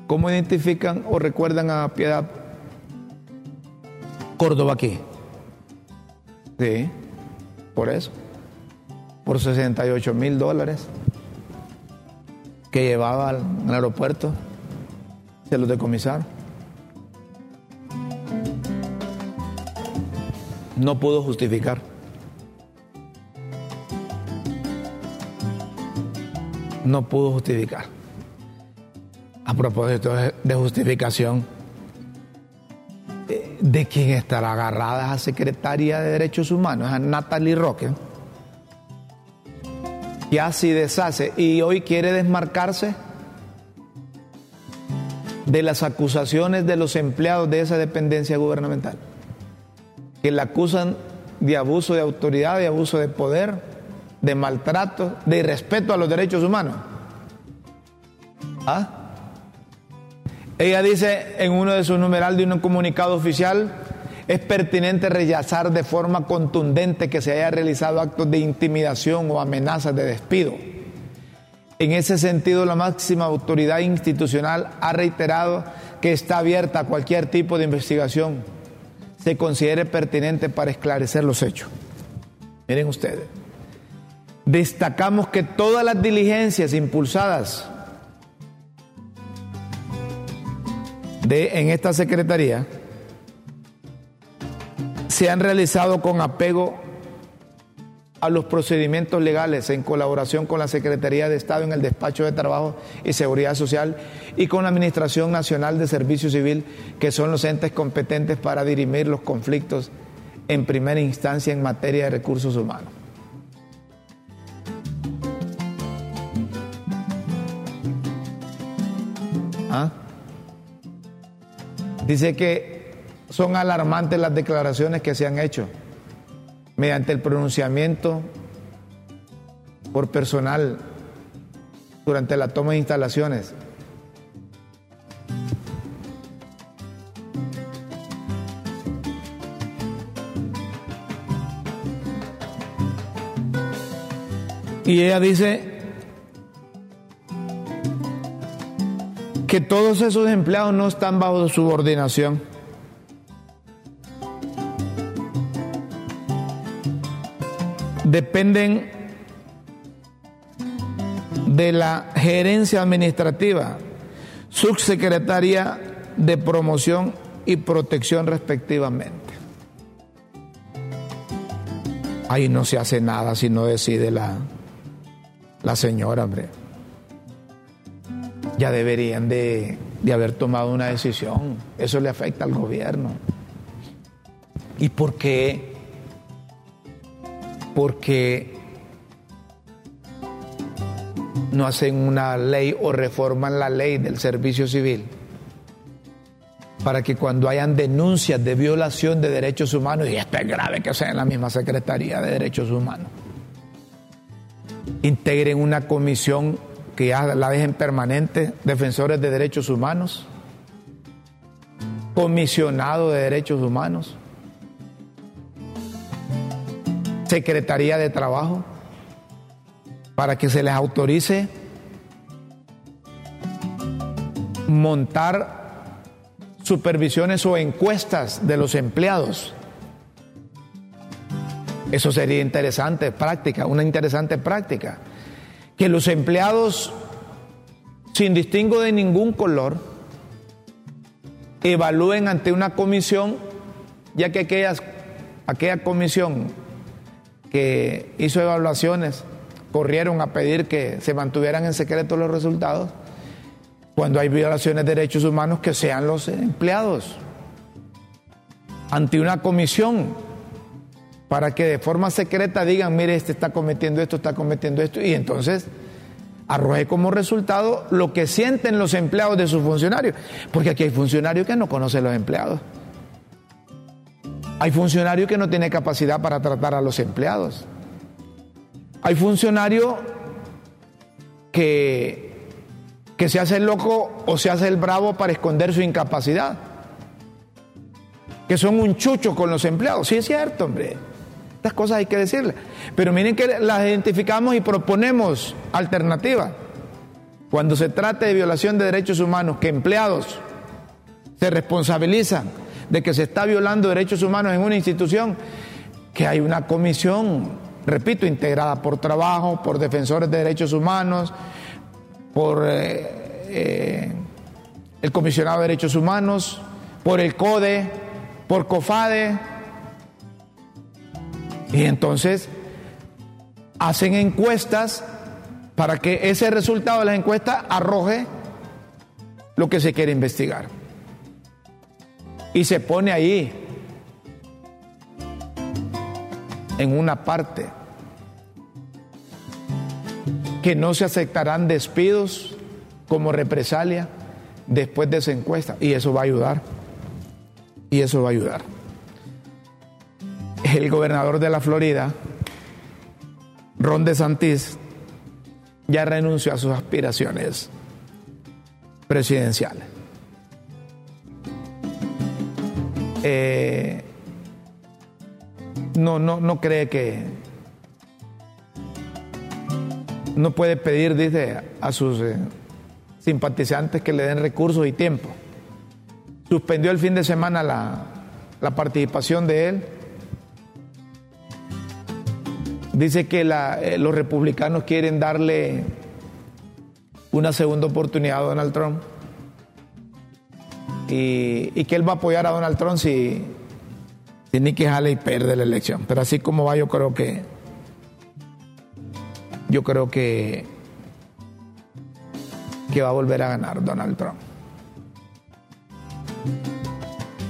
¿cómo identifican o recuerdan a Piedad Córdoba aquí? Sí, por eso. Por 68 mil dólares que llevaba al, aeropuerto, se los decomisaron. no pudo justificar. No pudo justificar. A propósito de justificación, eh, ¿de quién estará agarrada esa secretaria de Derechos Humanos? A Natalie Roque. Y así deshace y hoy quiere desmarcarse de las acusaciones de los empleados de esa dependencia gubernamental, que la acusan de abuso de autoridad, de abuso de poder, de maltrato, de irrespeto a los derechos humanos. ¿Ah? Ella dice en uno de sus numerales de un comunicado oficial, es pertinente rechazar de forma contundente que se haya realizado actos de intimidación o amenazas de despido en ese sentido, la máxima autoridad institucional ha reiterado que está abierta a cualquier tipo de investigación se considere pertinente para esclarecer los hechos. Miren ustedes, destacamos que todas las diligencias impulsadas de, en esta Secretaría se han realizado con apego a los procedimientos legales en colaboración con la Secretaría de Estado en el Despacho de Trabajo y Seguridad Social y con la Administración Nacional de Servicio Civil, que son los entes competentes para dirimir los conflictos en primera instancia en materia de recursos humanos. ¿Ah? Dice que son alarmantes las declaraciones que se han hecho mediante el pronunciamiento por personal durante la toma de instalaciones. Y ella dice que todos esos empleados no están bajo subordinación. Dependen de la gerencia administrativa, subsecretaria de promoción y protección respectivamente. Ahí no se hace nada si no decide la, la señora, hombre. Ya deberían de, de haber tomado una decisión. Eso le afecta al gobierno. ¿Y por qué? Porque no hacen una ley o reforman la ley del servicio civil para que cuando hayan denuncias de violación de derechos humanos, y esto es grave que sea en la misma Secretaría de Derechos Humanos, integren una comisión que ya la dejen permanente, defensores de derechos humanos, comisionado de derechos humanos, Secretaría de Trabajo para que se les autorice montar supervisiones o encuestas de los empleados. Eso sería interesante, práctica, una interesante práctica. Que los empleados, sin distingo de ningún color, evalúen ante una comisión, ya que aquellas, aquella comisión que hizo evaluaciones corrieron a pedir que se mantuvieran en secreto los resultados, cuando hay violaciones de derechos humanos, que sean los empleados ante una comisión para que de forma secreta digan, mire, este está cometiendo esto, está cometiendo esto, y entonces arroje como resultado lo que sienten los empleados de sus funcionarios, porque aquí hay funcionarios que no conocen los empleados. Hay funcionarios que no tienen capacidad para tratar a los empleados. Hay funcionarios que, que se hace el loco o se hace el bravo para esconder su incapacidad. Que son un chucho con los empleados. Sí es cierto, hombre. Estas cosas hay que decirlas. Pero miren que las identificamos y proponemos alternativas. Cuando se trata de violación de derechos humanos, que empleados se responsabilizan de que se está violando derechos humanos en una institución, que hay una comisión, repito, integrada por trabajo, por defensores de derechos humanos, por eh, eh, el comisionado de derechos humanos, por el CODE, por COFADE, Y entonces hacen encuestas para que ese resultado de las encuestas arroje lo que se quiere investigar. Y se pone ahí, en una parte, que no se aceptarán despidos como represalia después de esa encuesta. Y eso va a ayudar. Y eso va a ayudar. El gobernador de la Florida, Ron DeSantis, ya renunció a sus aspiraciones presidenciales. Eh, no, no, no cree que no puede pedir, dice, a sus eh, simpatizantes que le den recursos y tiempo. Suspendió el fin de semana la, la participación de él. Dice que eh, los republicanos quieren darle una segunda oportunidad a Donald Trump y, que él va a apoyar a Donald Trump si, si Nikki Haley pierde la elección. Pero así como va, yo creo que yo creo que que va a volver a ganar Donald Trump.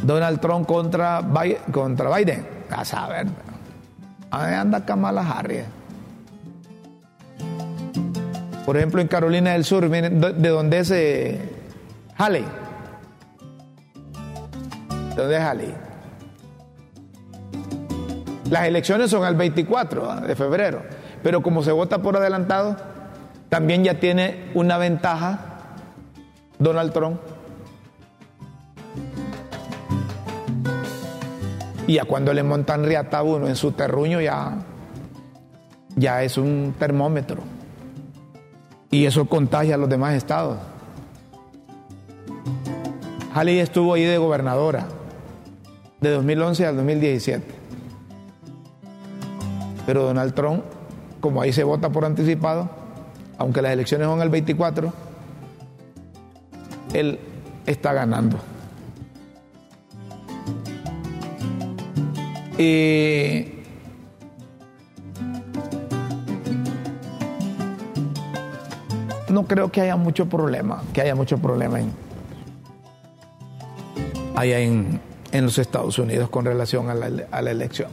Donald Trump contra Biden, contra Biden. A saber. Ahí anda Kamala Harris. Por ejemplo, en Carolina del Sur, miren, de dónde es eh, Haley. ¿De dónde es Haley? Las elecciones son el 24 de febrero, pero como se vota por adelantado, también ya tiene una ventaja Donald Trump. Y a cuando le montan riata a uno en su terruño ya, ya es un termómetro. Y eso contagia a los demás estados. Haley estuvo ahí de gobernadora de 2011 al 2017. Pero Donald Trump, como ahí se vota por anticipado, aunque las elecciones son el 24, él está ganando. Y no creo que haya mucho problema, que haya mucho problema en, allá en, en los Estados Unidos con relación a la, elección.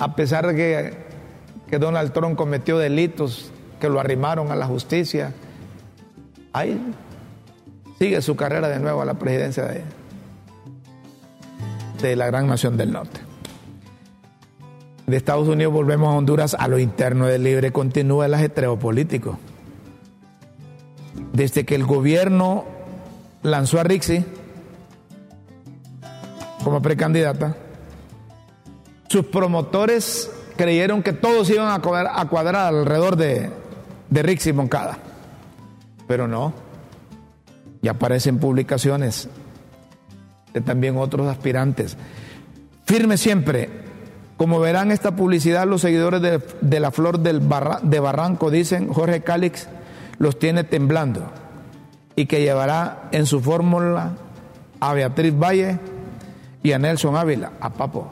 A pesar de que que Donald Trump cometió delitos, que lo arrimaron a la justicia. Ahí sigue su carrera de nuevo a la presidencia de, de la gran nación del norte. De Estados Unidos volvemos a Honduras, a lo interno del libre continúa el ajetreo político. Desde que el gobierno lanzó a Rixi como precandidata, sus promotores creyeron que todos iban a cuadrar, alrededor de, de Rixi Moncada. Pero no. Ya aparecen publicaciones de también otros aspirantes. Firme siempre. Como verán esta publicidad, los seguidores de, la Flor del de Barranco dicen, Jorge Cálix los tiene temblando y que llevará en su fórmula a Beatriz Valle y a Nelson Ávila, a Papo.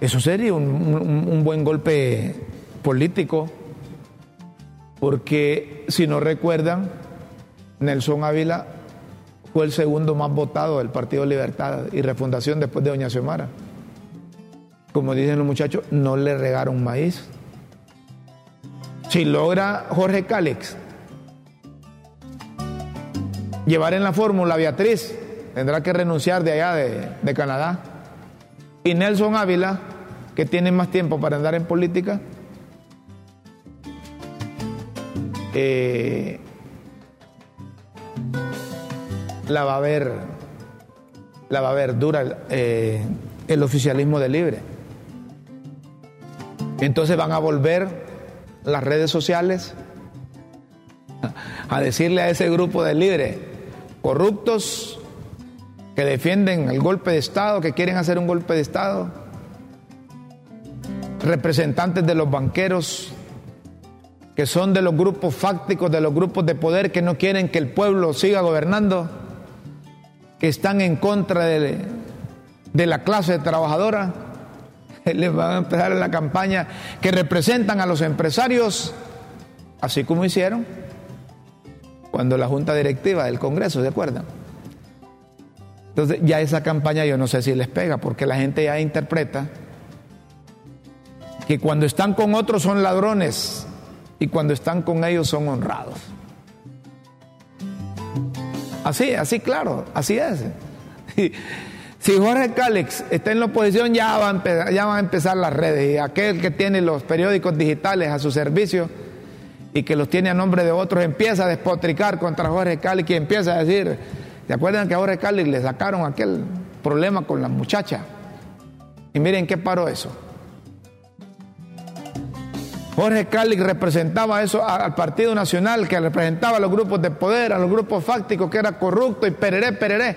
Eso sería un, buen golpe político, porque si no recuerdan, Nelson Ávila fue el segundo más votado del Partido Libertad y Refundación después de Doña Xiomara. Como dicen los muchachos, no le regaron maíz. Si logra Jorge Cálex llevar en la fórmula a Beatriz, tendrá que renunciar de allá de, Canadá. Y Nelson Ávila que tiene más tiempo para andar en política, eh, la va a ver, la va a ver dura eh, el oficialismo de libre. Entonces van a volver las redes sociales a decirle a ese grupo de libre, corruptos que defienden el golpe de Estado, que quieren hacer un golpe de Estado, representantes de los banqueros, que son de los grupos fácticos, de los grupos de poder que no quieren que el pueblo siga gobernando, que están en contra de, la clase trabajadora, Les van a empezar la campaña que representan a los empresarios, así como hicieron cuando la junta directiva del Congreso, ¿se acuerdan? Entonces ya esa campaña yo no sé si les pega, porque la gente ya interpreta que cuando están con otros son ladrones y cuando están con ellos son honrados. Así, así claro, así es. Si Jorge Cálix está en la oposición, ya, va a empezar, a empezar las redes. Y aquel que tiene los periódicos digitales a su servicio y que los tiene a nombre de otros empieza a despotricar contra Jorge Cálix y empieza a decir, ¿se acuerdan que a Jorge Cálix le sacaron aquel problema con la muchacha? Y miren qué paró eso. Jorge Cálix representaba eso al Partido Nacional, que representaba a los grupos de poder, a los grupos fácticos, que era corrupto y pereré, pereré.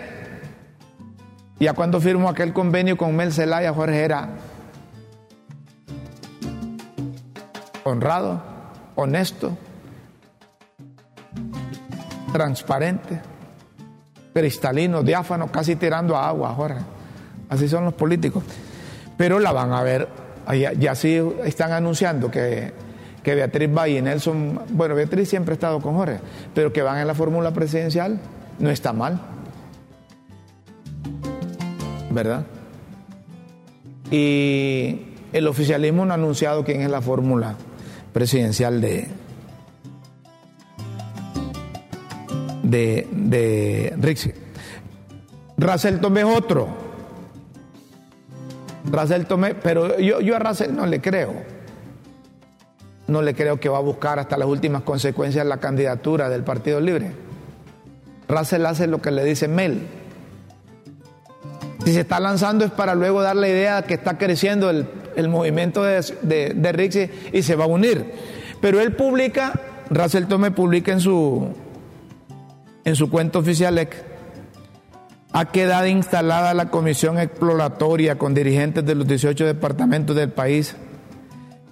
Y a cuando firmó aquel convenio con Mel Zelaya, Jorge era honrado, honesto, transparente, cristalino, diáfano, casi tirando a agua, Jorge. Así son los políticos. Pero la van a ver ya, sí están anunciando que, Beatriz Valle y Nelson, bueno, Beatriz siempre ha estado con Jorge, pero que van en la fórmula presidencial, no está mal. ¿Verdad? Y el oficialismo no ha anunciado quién es la fórmula presidencial de, de, de Rixi. Russell Tomé otro Racel Tomé, pero yo, yo a Racel no le creo. No le creo que va a buscar hasta las últimas consecuencias la candidatura del Partido Libre. Racel hace lo que le dice Mel. Si se está lanzando es para luego dar la idea que está creciendo el, movimiento de, de, y se va a unir. Pero él publica, Racel Tomé publica en su, en su cuenta oficial ha quedado instalada la comisión exploratoria con dirigentes de los 18 departamentos del país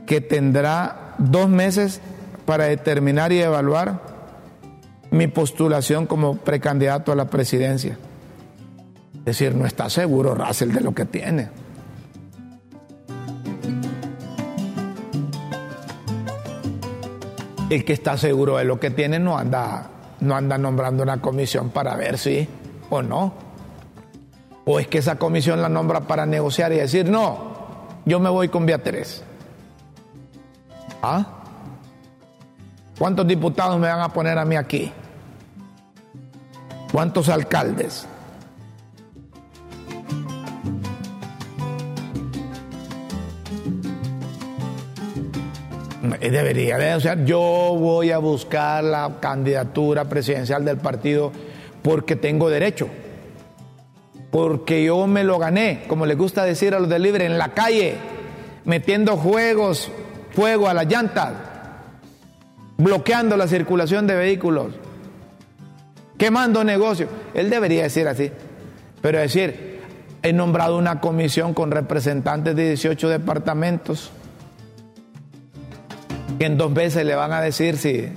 que tendrá dos meses para determinar y evaluar mi postulación como precandidato a la presidencia. Es decir, no está seguro Russell de lo que tiene. El que está seguro de lo que tiene no anda, no anda nombrando una comisión para ver si o no. ¿O es que esa comisión la nombra para negociar y decir, no, yo me voy con Beatriz? ¿Ah? ¿Cuántos diputados me van a poner a mí aquí? ¿Cuántos alcaldes? Debería de, o sea, yo voy a buscar la candidatura presidencial del partido porque tengo derecho porque yo me lo gané, como le gusta decir a los del libre, en la calle, metiendo juegos, fuego a las llantas, bloqueando la circulación de vehículos, quemando negocios. Él debería decir así, pero decir, he nombrado una comisión con representantes de 18 departamentos en dos veces le van a decir si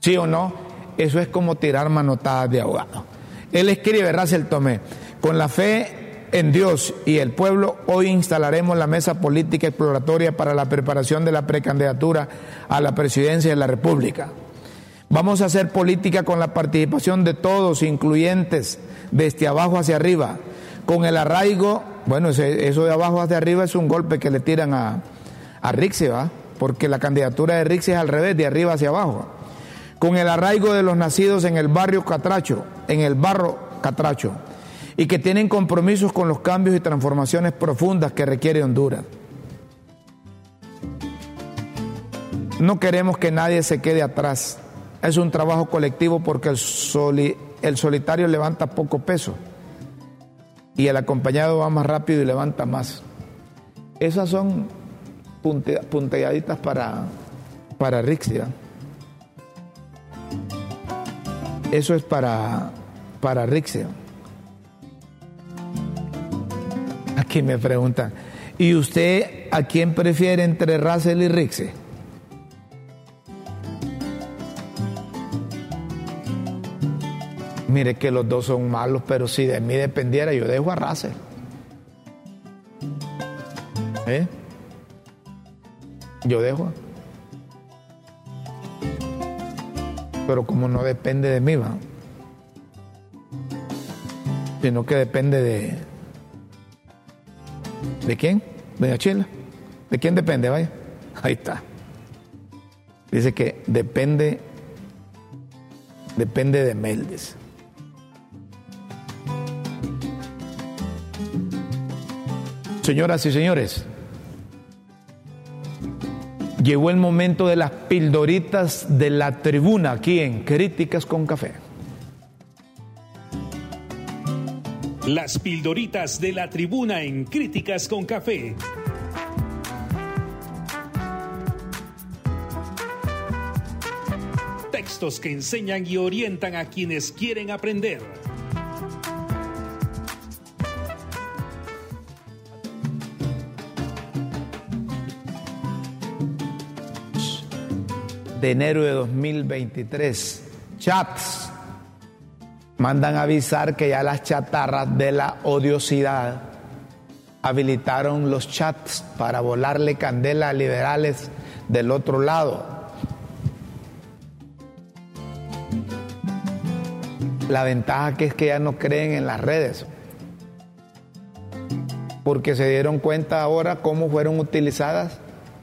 sí o no. Eso es como tirar manotadas de ahogado. Él escribe, Russell Tomé, con la fe en Dios y el pueblo, hoy instalaremos la mesa política exploratoria para la preparación de la precandidatura a la presidencia de la República. Vamos a hacer política con la participación de todos, incluyentes, desde abajo hacia arriba, con el arraigo, bueno, eso de abajo hacia arriba es un golpe que le tiran a, a ¿va? Porque la candidatura de Rixi es al revés, de arriba hacia abajo con el arraigo de los nacidos en el barrio Catracho, en el barro Catracho, y que tienen compromisos con los cambios y transformaciones profundas que requiere Honduras. No queremos que nadie se quede atrás. Es un trabajo colectivo porque el, el solitario levanta poco peso y el acompañado va más rápido y levanta más. Esas son punteaditas para, para Rixia. Eso es para, para Rixia. Aquí me preguntan, ¿y usted a quién prefiere entre Russell y Rixe? Mire que los dos son malos, pero si de mí dependiera, yo dejo a Russell. ¿Eh? Yo dejo. Pero como no depende de mí, va. Sino que depende de. ¿De quién? Doña Chila. ¿De quién depende? Vaya. Ahí está. Dice que depende. Depende de Meldes. Señoras y señores, llegó el momento de las pildoritas de la tribuna aquí en Críticas con Café. Las pildoritas de la tribuna en Críticas con Café. Textos que enseñan y orientan a quienes quieren aprender. De enero de 2023. Chats mandan avisar que ya las chatarras de la odiosidad habilitaron los chats para volarle candela a liberales del otro lado. La ventaja que es que ya no creen en las redes, porque se dieron cuenta ahora cómo fueron utilizadas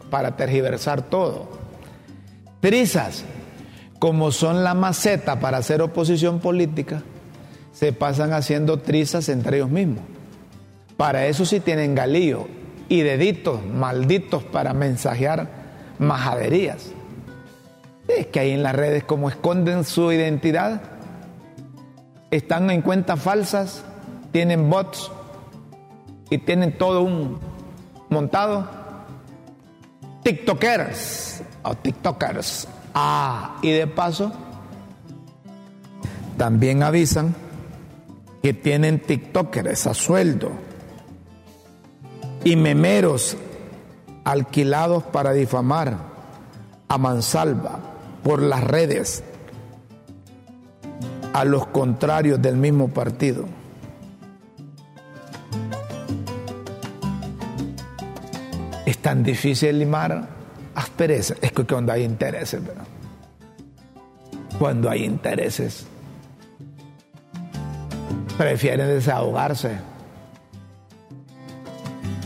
para tergiversar todo. Trizas, como son la maceta para hacer oposición política, se pasan haciendo trizas entre ellos mismos. Para eso sí tienen galillo y deditos malditos para mensajear majaderías. Es que ahí en las redes como esconden su identidad, están en cuentas falsas, tienen bots y tienen todo un montado. TikTokers TikTokers. Ah, y de paso, también avisan que tienen TikTokers a sueldo y memeros alquilados para difamar a mansalva por las redes a los contrarios del mismo partido. Es tan difícil limar aspereza. Es que cuando hay intereses, ¿verdad? Cuando hay intereses, prefieren desahogarse.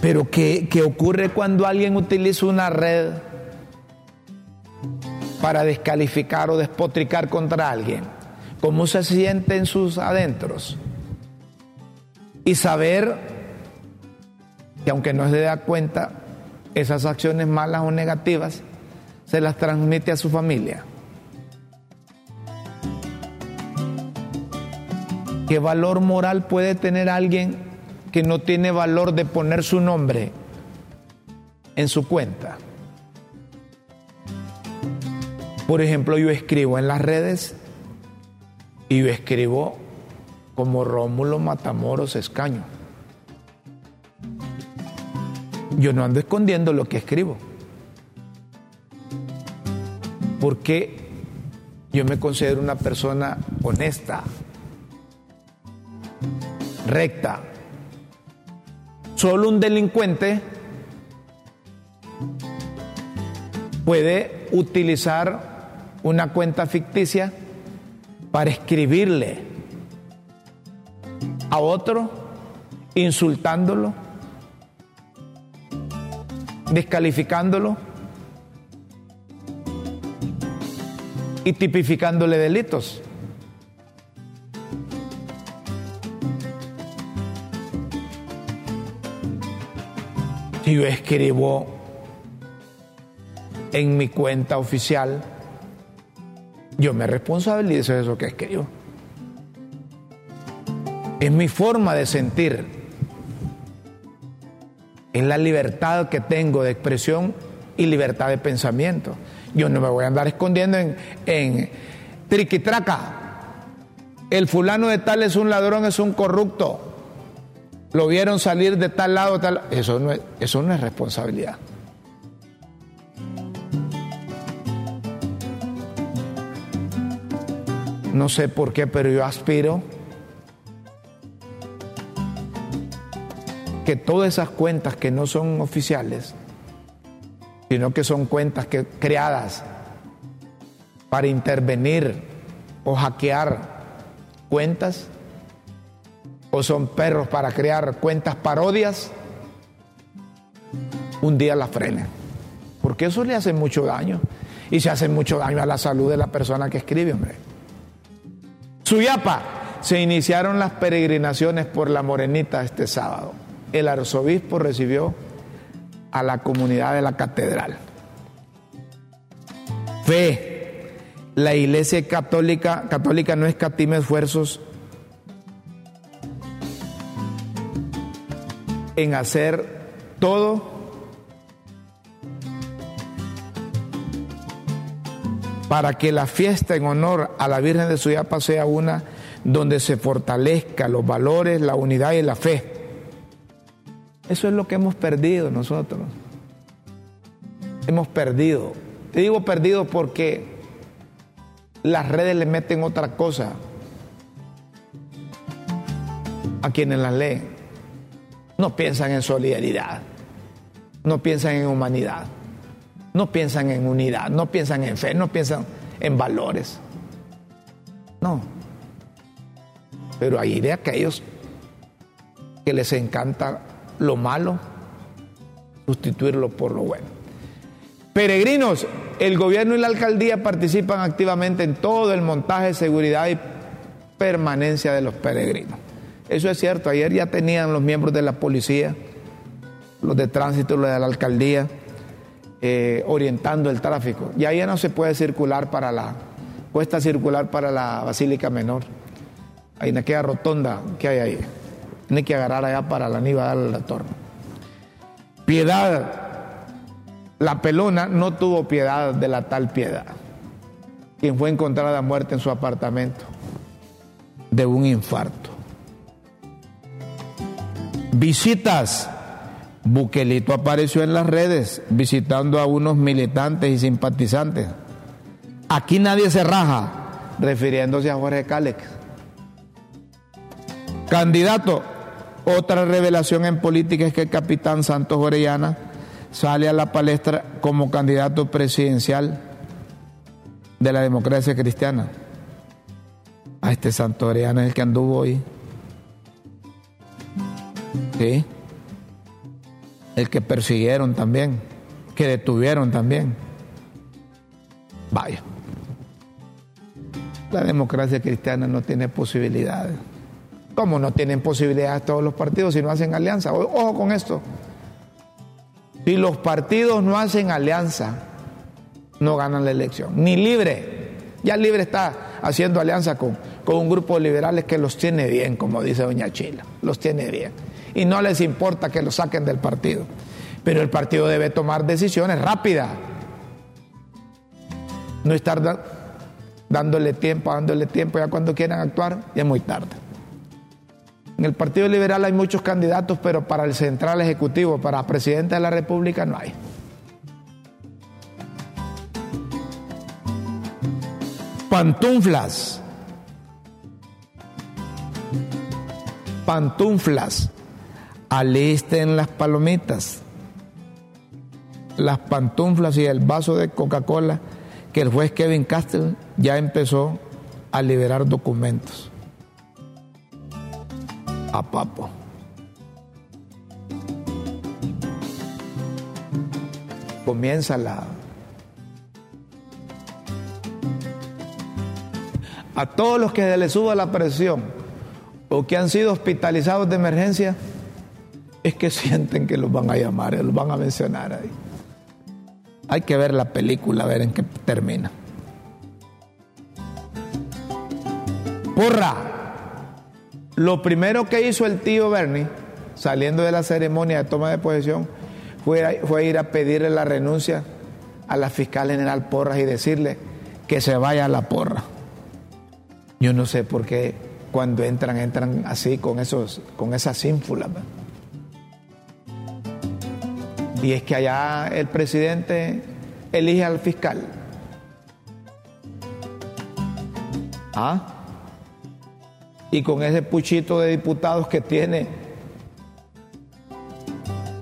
Pero ¿qué, ¿qué, ocurre cuando alguien utiliza una red para descalificar o despotricar contra alguien? ¿Cómo se siente en sus adentros? Y saber que aunque no se da cuenta, esas acciones malas o negativas se las transmite a su familia. ¿Qué valor moral puede tener alguien que no tiene valor de poner su nombre en su cuenta? Por ejemplo, yo escribo en las redes y yo escribo como Rómulo Matamoros Escaño. Yo no ando escondiendo lo que escribo. Porque yo me considero una persona honesta, recta. Solo un delincuente puede utilizar una cuenta ficticia para escribirle a otro, insultándolo, descalificándolo y tipificándole delitos. Si yo escribo en mi cuenta oficial, yo me responsabilizo de eso que escribo. Es mi forma de sentir. Es la libertad que tengo de expresión y libertad de pensamiento. Yo no me voy a andar escondiendo en, en triquitraca. El fulano de tal es un ladrón, es un corrupto. Lo vieron salir de tal lado, tal. Eso no es, eso no es responsabilidad. No sé por qué, pero yo aspiro que todas esas cuentas que no son oficiales, sino que son cuentas que, creadas para intervenir o hackear cuentas, o son perros para crear cuentas parodias, un día la frenen. Porque eso le hace mucho daño. Y se hace mucho daño a la salud de la persona que escribe, hombre. Suyapa, se iniciaron las peregrinaciones por la Morenita este sábado. El arzobispo recibió a la comunidad de la catedral. Fe, la iglesia católica, católica no escatima esfuerzos en hacer todo para que la fiesta en honor a la Virgen de Suyapa sea una donde se fortalezca los valores, la unidad y la fe. Eso es lo que hemos perdido nosotros. Hemos perdido. Te digo perdido porque las redes le meten otra cosa a quienes las leen. No piensan en solidaridad, no piensan en humanidad, no piensan en unidad, no piensan en fe, no piensan en valores. No. Pero hay de aquellos que les encanta lo malo, sustituirlo por lo bueno. Peregrinos, el gobierno y la alcaldía participan activamente en todo el montaje, seguridad y permanencia de los peregrinos. Eso es cierto, ayer ya tenían los miembros de la policía, los de tránsito, los de la alcaldía, eh, orientando el tráfico. Ya ya no se puede circular para la, cuesta circular para la Basílica Menor. Hay en aquella rotonda que hay ahí. Tiene que agarrar allá para la niva darle la torre. Piedad, la pelona no tuvo piedad de la tal piedad, quien fue encontrada muerta en su apartamento de un infarto. Visitas. Buquelito apareció en las redes visitando a unos militantes y simpatizantes. Aquí nadie se raja, refiriéndose a Jorge Cálex. Candidato, otra revelación en política es que el capitán Santos Orellana sale a la palestra como candidato presidencial de la democracia cristiana. A este Santos Orellana es el que anduvo hoy. Sí. El que persiguieron también, que detuvieron también. Vaya. La democracia cristiana no tiene posibilidades. ¿Cómo no tienen posibilidades todos los partidos si no hacen alianza? Ojo con esto. Si los partidos no hacen alianza, no ganan la elección. Ni libre. Ya libre está haciendo alianza con, con un grupo de liberales que los tiene bien, como dice doña Chila. Los tiene bien. Y no les importa que los saquen del partido. Pero el partido debe tomar decisiones rápidas. No estar dándole tiempo, dándole tiempo ya cuando quieran actuar, ya es muy tarde. En el Partido Liberal hay muchos candidatos, pero para el central ejecutivo, para presidente de la República no hay. Pantuflas. Pantuflas. Alisten las palomitas, las pantuflas y el vaso de Coca-Cola que el juez Kevin Castell ya empezó a liberar documentos Papo. Comienza la... A todos los que les suba la presión o que han sido hospitalizados de emergencia, es que sienten que los van a llamar, los van a mencionar ahí. Hay que ver la película, a ver en qué termina. Porra. Lo primero que hizo el tío Bernie, saliendo de la ceremonia de toma de posesión, fue, fue ir a pedirle la renuncia a la fiscal general Porras y decirle que se vaya a la porra. Yo no sé por qué cuando entran, entran así con, esos, con esas ínfulas. Y es que allá el presidente elige al fiscal. ¿Ah? Y con ese puchito de diputados que tiene,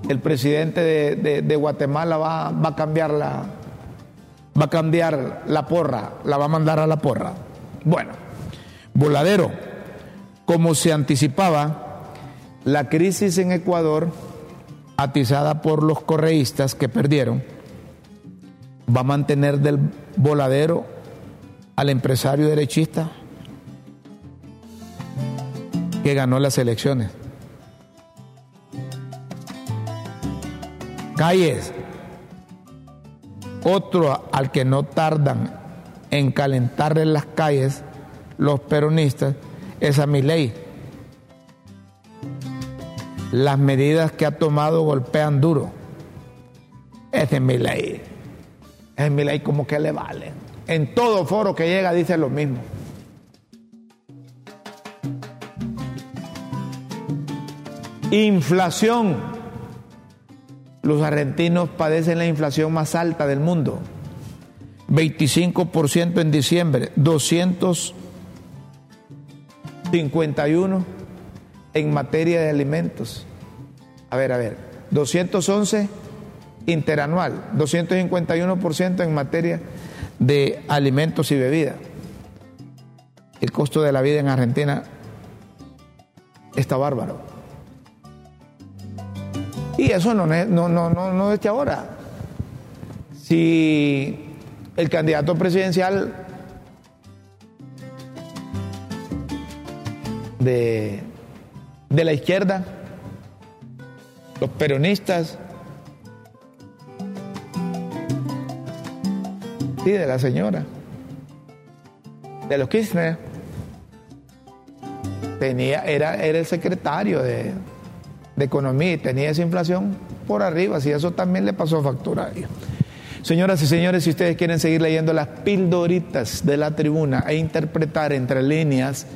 el presidente de, Guatemala va, a cambiar la, va a cambiar la porra, la va a mandar a la porra. Bueno, voladero, como se anticipaba, la crisis en Ecuador, atizada por los correístas que perdieron, va a mantener del voladero al empresario derechista que ganó las elecciones. Calles, otro al que no tardan en calentarle las calles los peronistas es a mi ley. Las medidas que ha tomado golpean duro. Ese es mi ley. Es mi ley como que le vale. En todo foro que llega dice lo mismo. Inflación. Los argentinos padecen la inflación más alta del mundo. 25% en diciembre, 251 en materia de alimentos. A ver, a ver, 211 interanual, 251% en materia de alimentos y bebidas. El costo de la vida en Argentina está bárbaro. Y eso no, no, no, no, es de ahora. Si el candidato presidencial de, de la izquierda, los peronistas, sí, de la señora, de los Kirchner, tenía, era, era el secretario de, de economía y tenía esa inflación por arriba, si eso también le pasó factura a Señoras y señores, si ustedes quieren seguir leyendo las pildoritas de la tribuna e interpretar entre líneas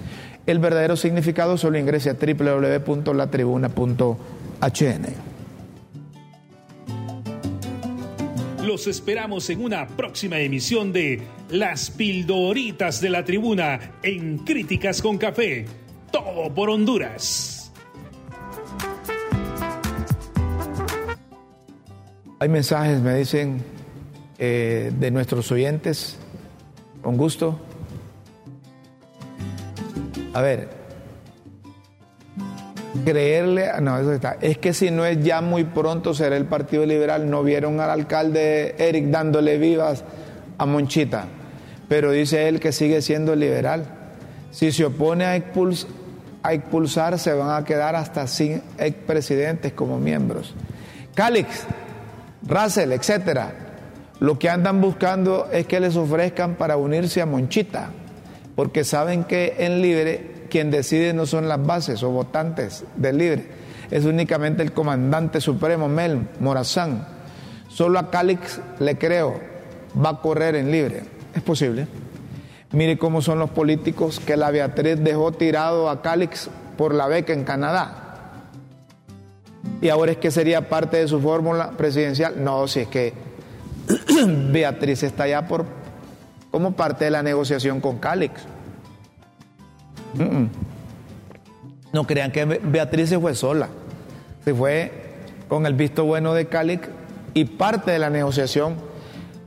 el verdadero significado, solo ingrese a www.latribuna.hn. Los esperamos en una próxima emisión de Las Pildoritas de la Tribuna en Críticas con Café. Todo por Honduras. Hay mensajes, me dicen, eh, de nuestros oyentes, con gusto. A ver, creerle, no, eso está, es que si no es ya muy pronto será el Partido Liberal, no vieron al alcalde Eric dándole vivas a Monchita, pero dice él que sigue siendo liberal. Si se opone a, expulsar, se van a quedar hasta sin expresidentes como miembros. Cálix, Russell, etcétera, lo que andan buscando es que les ofrezcan para unirse a Monchita, porque saben que en Libre quien decide no son las bases o votantes del Libre, es únicamente el comandante supremo Mel Morazán. Solo a Calix le creo, va a correr en Libre. Es posible. Mire cómo son los políticos que la Beatriz dejó tirado a Calix por la beca en Canadá y ahora es que sería parte de su fórmula presidencial. No, si es que Beatriz está ya por como parte de la negociación con Calix. No crean que Beatriz se fue sola, se fue con el visto bueno de Calix y parte de la negociación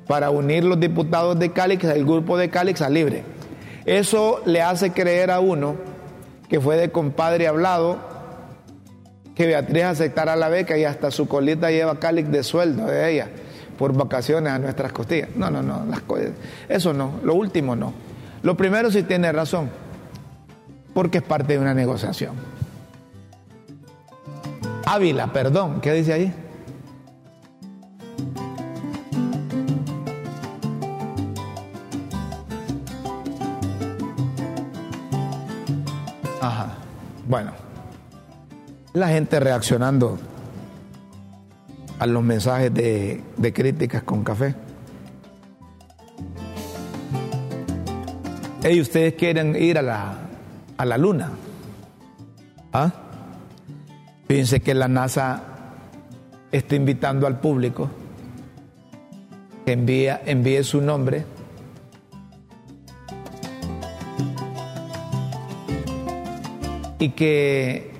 para unir los diputados de Calix, el grupo de Calix a Libre. Eso le hace creer a uno que fue de compadre hablado que Beatriz aceptara la beca y hasta su colita lleva cáliz de sueldo de ella por vacaciones a nuestras costillas. No, no, no, las eso no, lo último no. Lo primero sí tiene razón, porque es parte de una negociación. Ávila, perdón, ¿qué dice ahí? La gente reaccionando a los mensajes de, críticas con café. ¿Y ustedes quieren ir a la, a la luna. ¿Ah? Fíjense que la NASA está invitando al público que envíe su nombre y que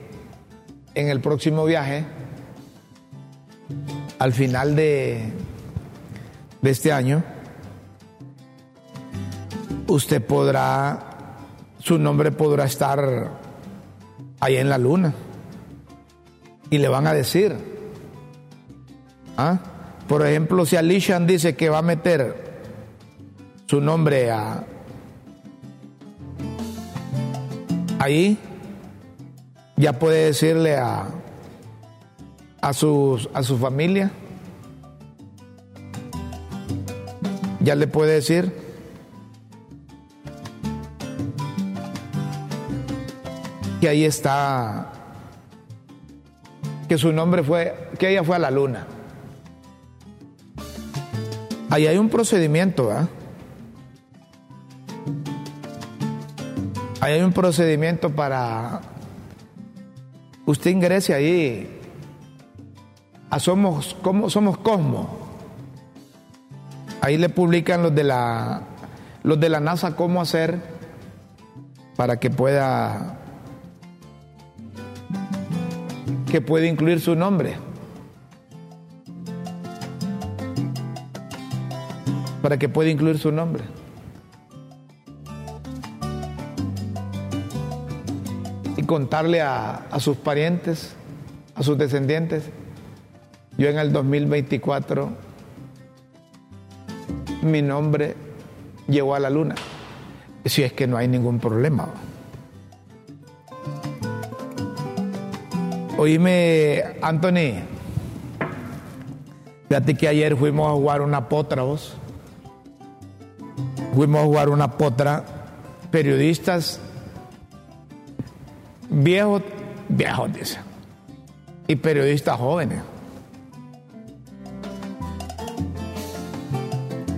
en el próximo viaje al final de, este año, usted podrá, su nombre podrá estar ahí en la luna. Y le van a decir, ¿ah? por ejemplo, si Alishan dice que va a meter su nombre a, ahí, ya puede decirle a, a, sus, a su familia, ya le puede decir, que ahí está, que su nombre fue, que ella fue a la luna. Ahí hay un procedimiento, ¿ah? Ahí hay un procedimiento para usted ingrese ahí a Somos, Somos Cosmo. Ahí le publican los de la los de la NASA cómo hacer para que pueda que puede incluir su nombre. Para que pueda incluir su nombre. Contarle a, sus parientes, a sus descendientes, yo en el 2024 mi nombre llegó a la luna. Si es que no hay ningún problema. Oíme, Anthony, fíjate que ayer fuimos a jugar una potra, vos. Fuimos a jugar una potra, periodistas viejos, viejos, dice, y periodistas jóvenes.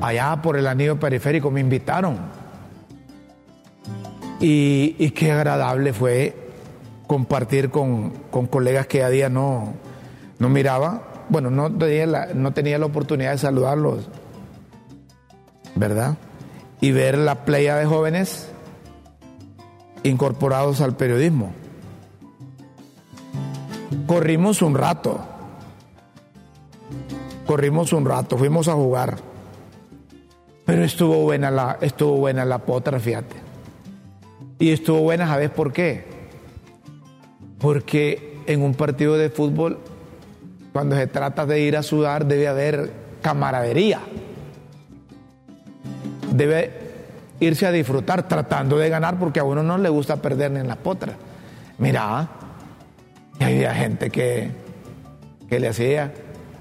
Allá por el anillo periférico me invitaron. Y, qué agradable fue compartir con, colegas que a día no, no miraba. Bueno, no tenía, no tenía la oportunidad de saludarlos, ¿verdad? Y ver la playa de jóvenes incorporados al periodismo. Corrimos un rato, corrimos un rato, fuimos a jugar, pero estuvo buena la, estuvo buena la potra, fíjate. Y estuvo buena, ¿sabes por qué? Porque en un partido de fútbol, cuando se trata de ir a sudar, debe haber camaradería. Debe irse a disfrutar tratando de ganar porque a uno no le gusta perder ni en la potra. Mira, había gente que, que le hacía,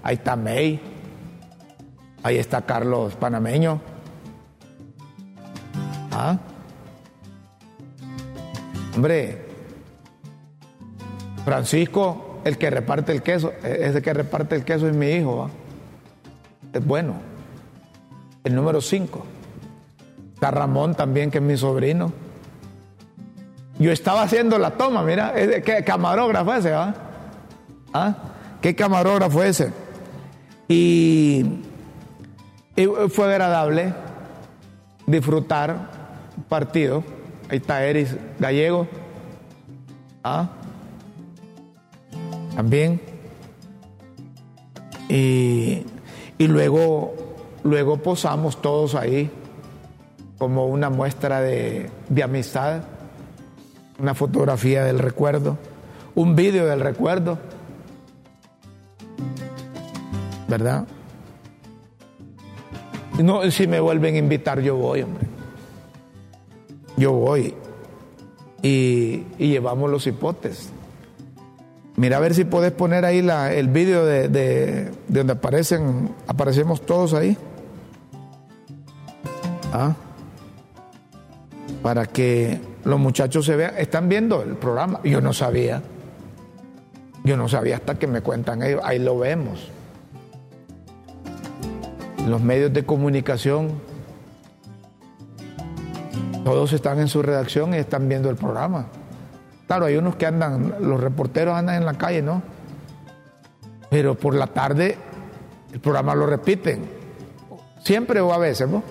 ahí está May, ahí está Carlos Panameño. ¿Ah? Hombre, Francisco, el que reparte el queso, e-, ese que reparte el queso es mi hijo, es bueno. El número 5. Está Ramón también, que es mi sobrino. Yo estaba haciendo la toma, mira, ¿qué camarógrafo ese, va? ¿Ah? ¿Qué camarógrafo ese? Y, y fue agradable disfrutar partido. Ahí está Eris Gallego. ¿Ah? también. Y, luego, luego posamos todos ahí como una muestra de, de amistad, una fotografía del recuerdo, un vídeo del recuerdo, ¿verdad? No, si me vuelven a invitar, yo voy, hombre. Yo voy. Y, y llevamos los hipotes. Mira a ver si puedes poner ahí la, el vídeo de, donde aparecen, aparecemos todos ahí. ¿Ah? Para que los muchachos se vean. Están viendo el programa. Yo no sabía. Yo no sabía hasta que me cuentan ellos. Ahí lo vemos. Los medios de comunicación, todos están en su redacción y están viendo el programa. Claro, hay unos que andan, los reporteros andan en la calle, ¿no? Pero por la tarde el programa lo repiten. Siempre o a veces, ¿no?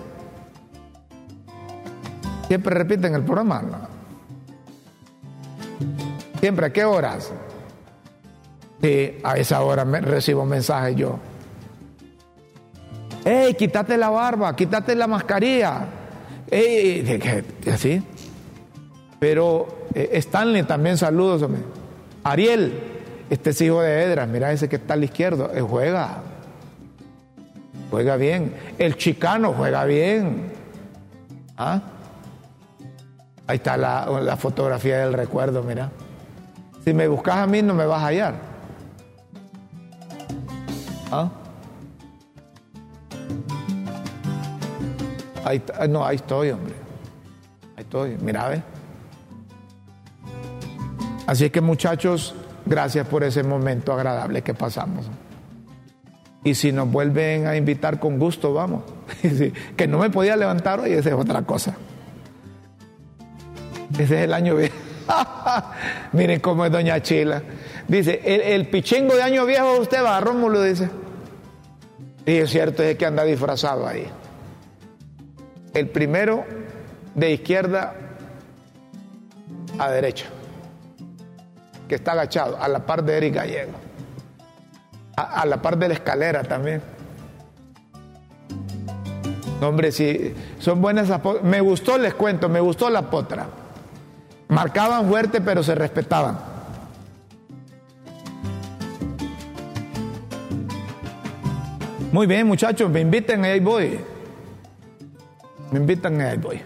Siempre repiten el programa. Siempre, ¿a qué horas? Sí, a esa hora me recibo mensajes yo. ¡Ey, quítate la barba, quítate la mascarilla! ¡Ey! Así. Pero eh, Stanley también saludos, hombre. Ariel, este es hijo de Edras, mira ese que está al izquierdo, él juega. Juega bien. El chicano juega bien. ¿Ah? Ahí está la, fotografía del recuerdo, mira. Si me buscas a mí no me vas a hallar. ¿Ah? Ahí, no, ahí estoy, hombre. Ahí estoy, mira, ve. Así que muchachos, gracias por ese momento agradable que pasamos. Y si nos vuelven a invitar con gusto, vamos. que no me podía levantar hoy, esa es otra cosa. Ese es el año viejo. Miren cómo es Doña Chila. Dice, el, pichengo de año viejo usted va, Rómulo dice. Y es cierto, es que anda disfrazado ahí. El primero de izquierda a derecha, que está agachado, a la par de Eric Gallego, a, la par de la escalera también. hombre, si son buenas. Me gustó, les cuento, me gustó la potra. Marcaban fuerte, pero se respetaban. Muy bien, muchachos, me inviten y ahí voy. Me invitan y ahí voy.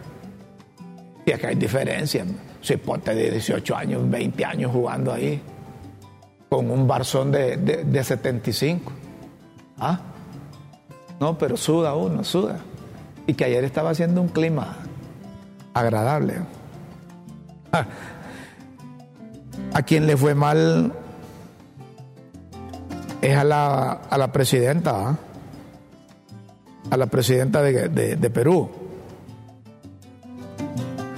Y que hay diferencia. Soy pote de 18 años, 20 años jugando ahí, con un barzón de, de 75. ¿Ah? No, pero suda uno, suda. Y que ayer estaba haciendo un clima agradable. A quien le fue mal es a la, a la presidenta, a la presidenta de, Perú.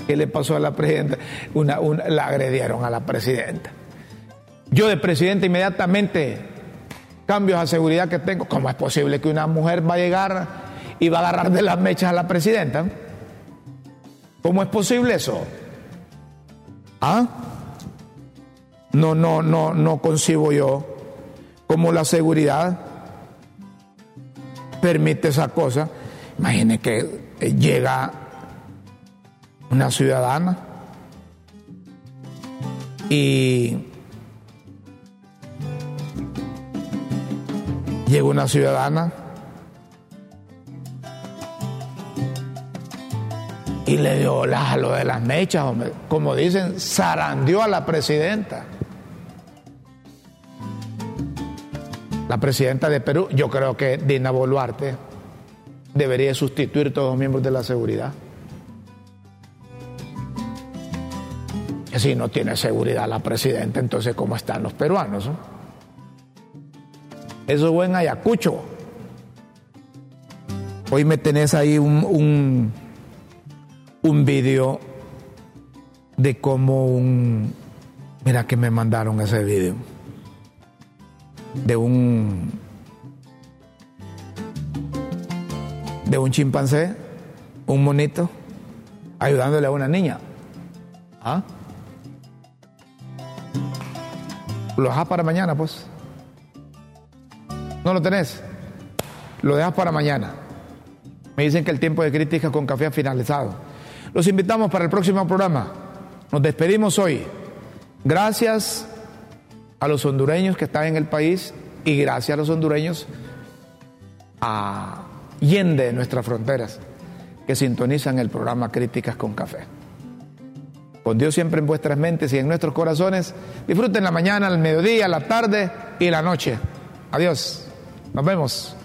¿Qué le pasó a la presidenta? Una, la agredieron a la presidenta. Yo de presidente inmediatamente cambios a seguridad que tengo. ¿Cómo es posible que una mujer va a llegar y va a agarrar de las mechas a la presidenta? ¿Cómo es posible eso? ¿Ah? No, no, no, no concibo yo como la seguridad permite esa cosa. Imagine que llega una ciudadana y llega una ciudadana y le dio la, lo de las mechas, como dicen, zarandeó a la presidenta. La presidenta de Perú, yo creo que Dina Boluarte debería sustituir todos los miembros de la seguridad. Si no tiene seguridad la presidenta, entonces ¿cómo están los peruanos? Eso es buen Ayacucho. Hoy me tenés ahí un vídeo de cómo un... Mira que me mandaron ese vídeo. De un... De un chimpancé, un monito, ayudándole a una niña. ¿Ah? Lo dejas para mañana, pues. ¿No lo tenés? Lo dejas para mañana. Me dicen que el tiempo de crítica con café ha finalizado. Los invitamos para el próximo programa. Nos despedimos hoy. Gracias a los hondureños que están en el país y gracias a los hondureños a Yende de nuestras fronteras que sintonizan el programa Críticas con Café. Con Dios siempre en vuestras mentes y en nuestros corazones. Disfruten la mañana, el mediodía, la tarde y la noche. Adiós. Nos vemos.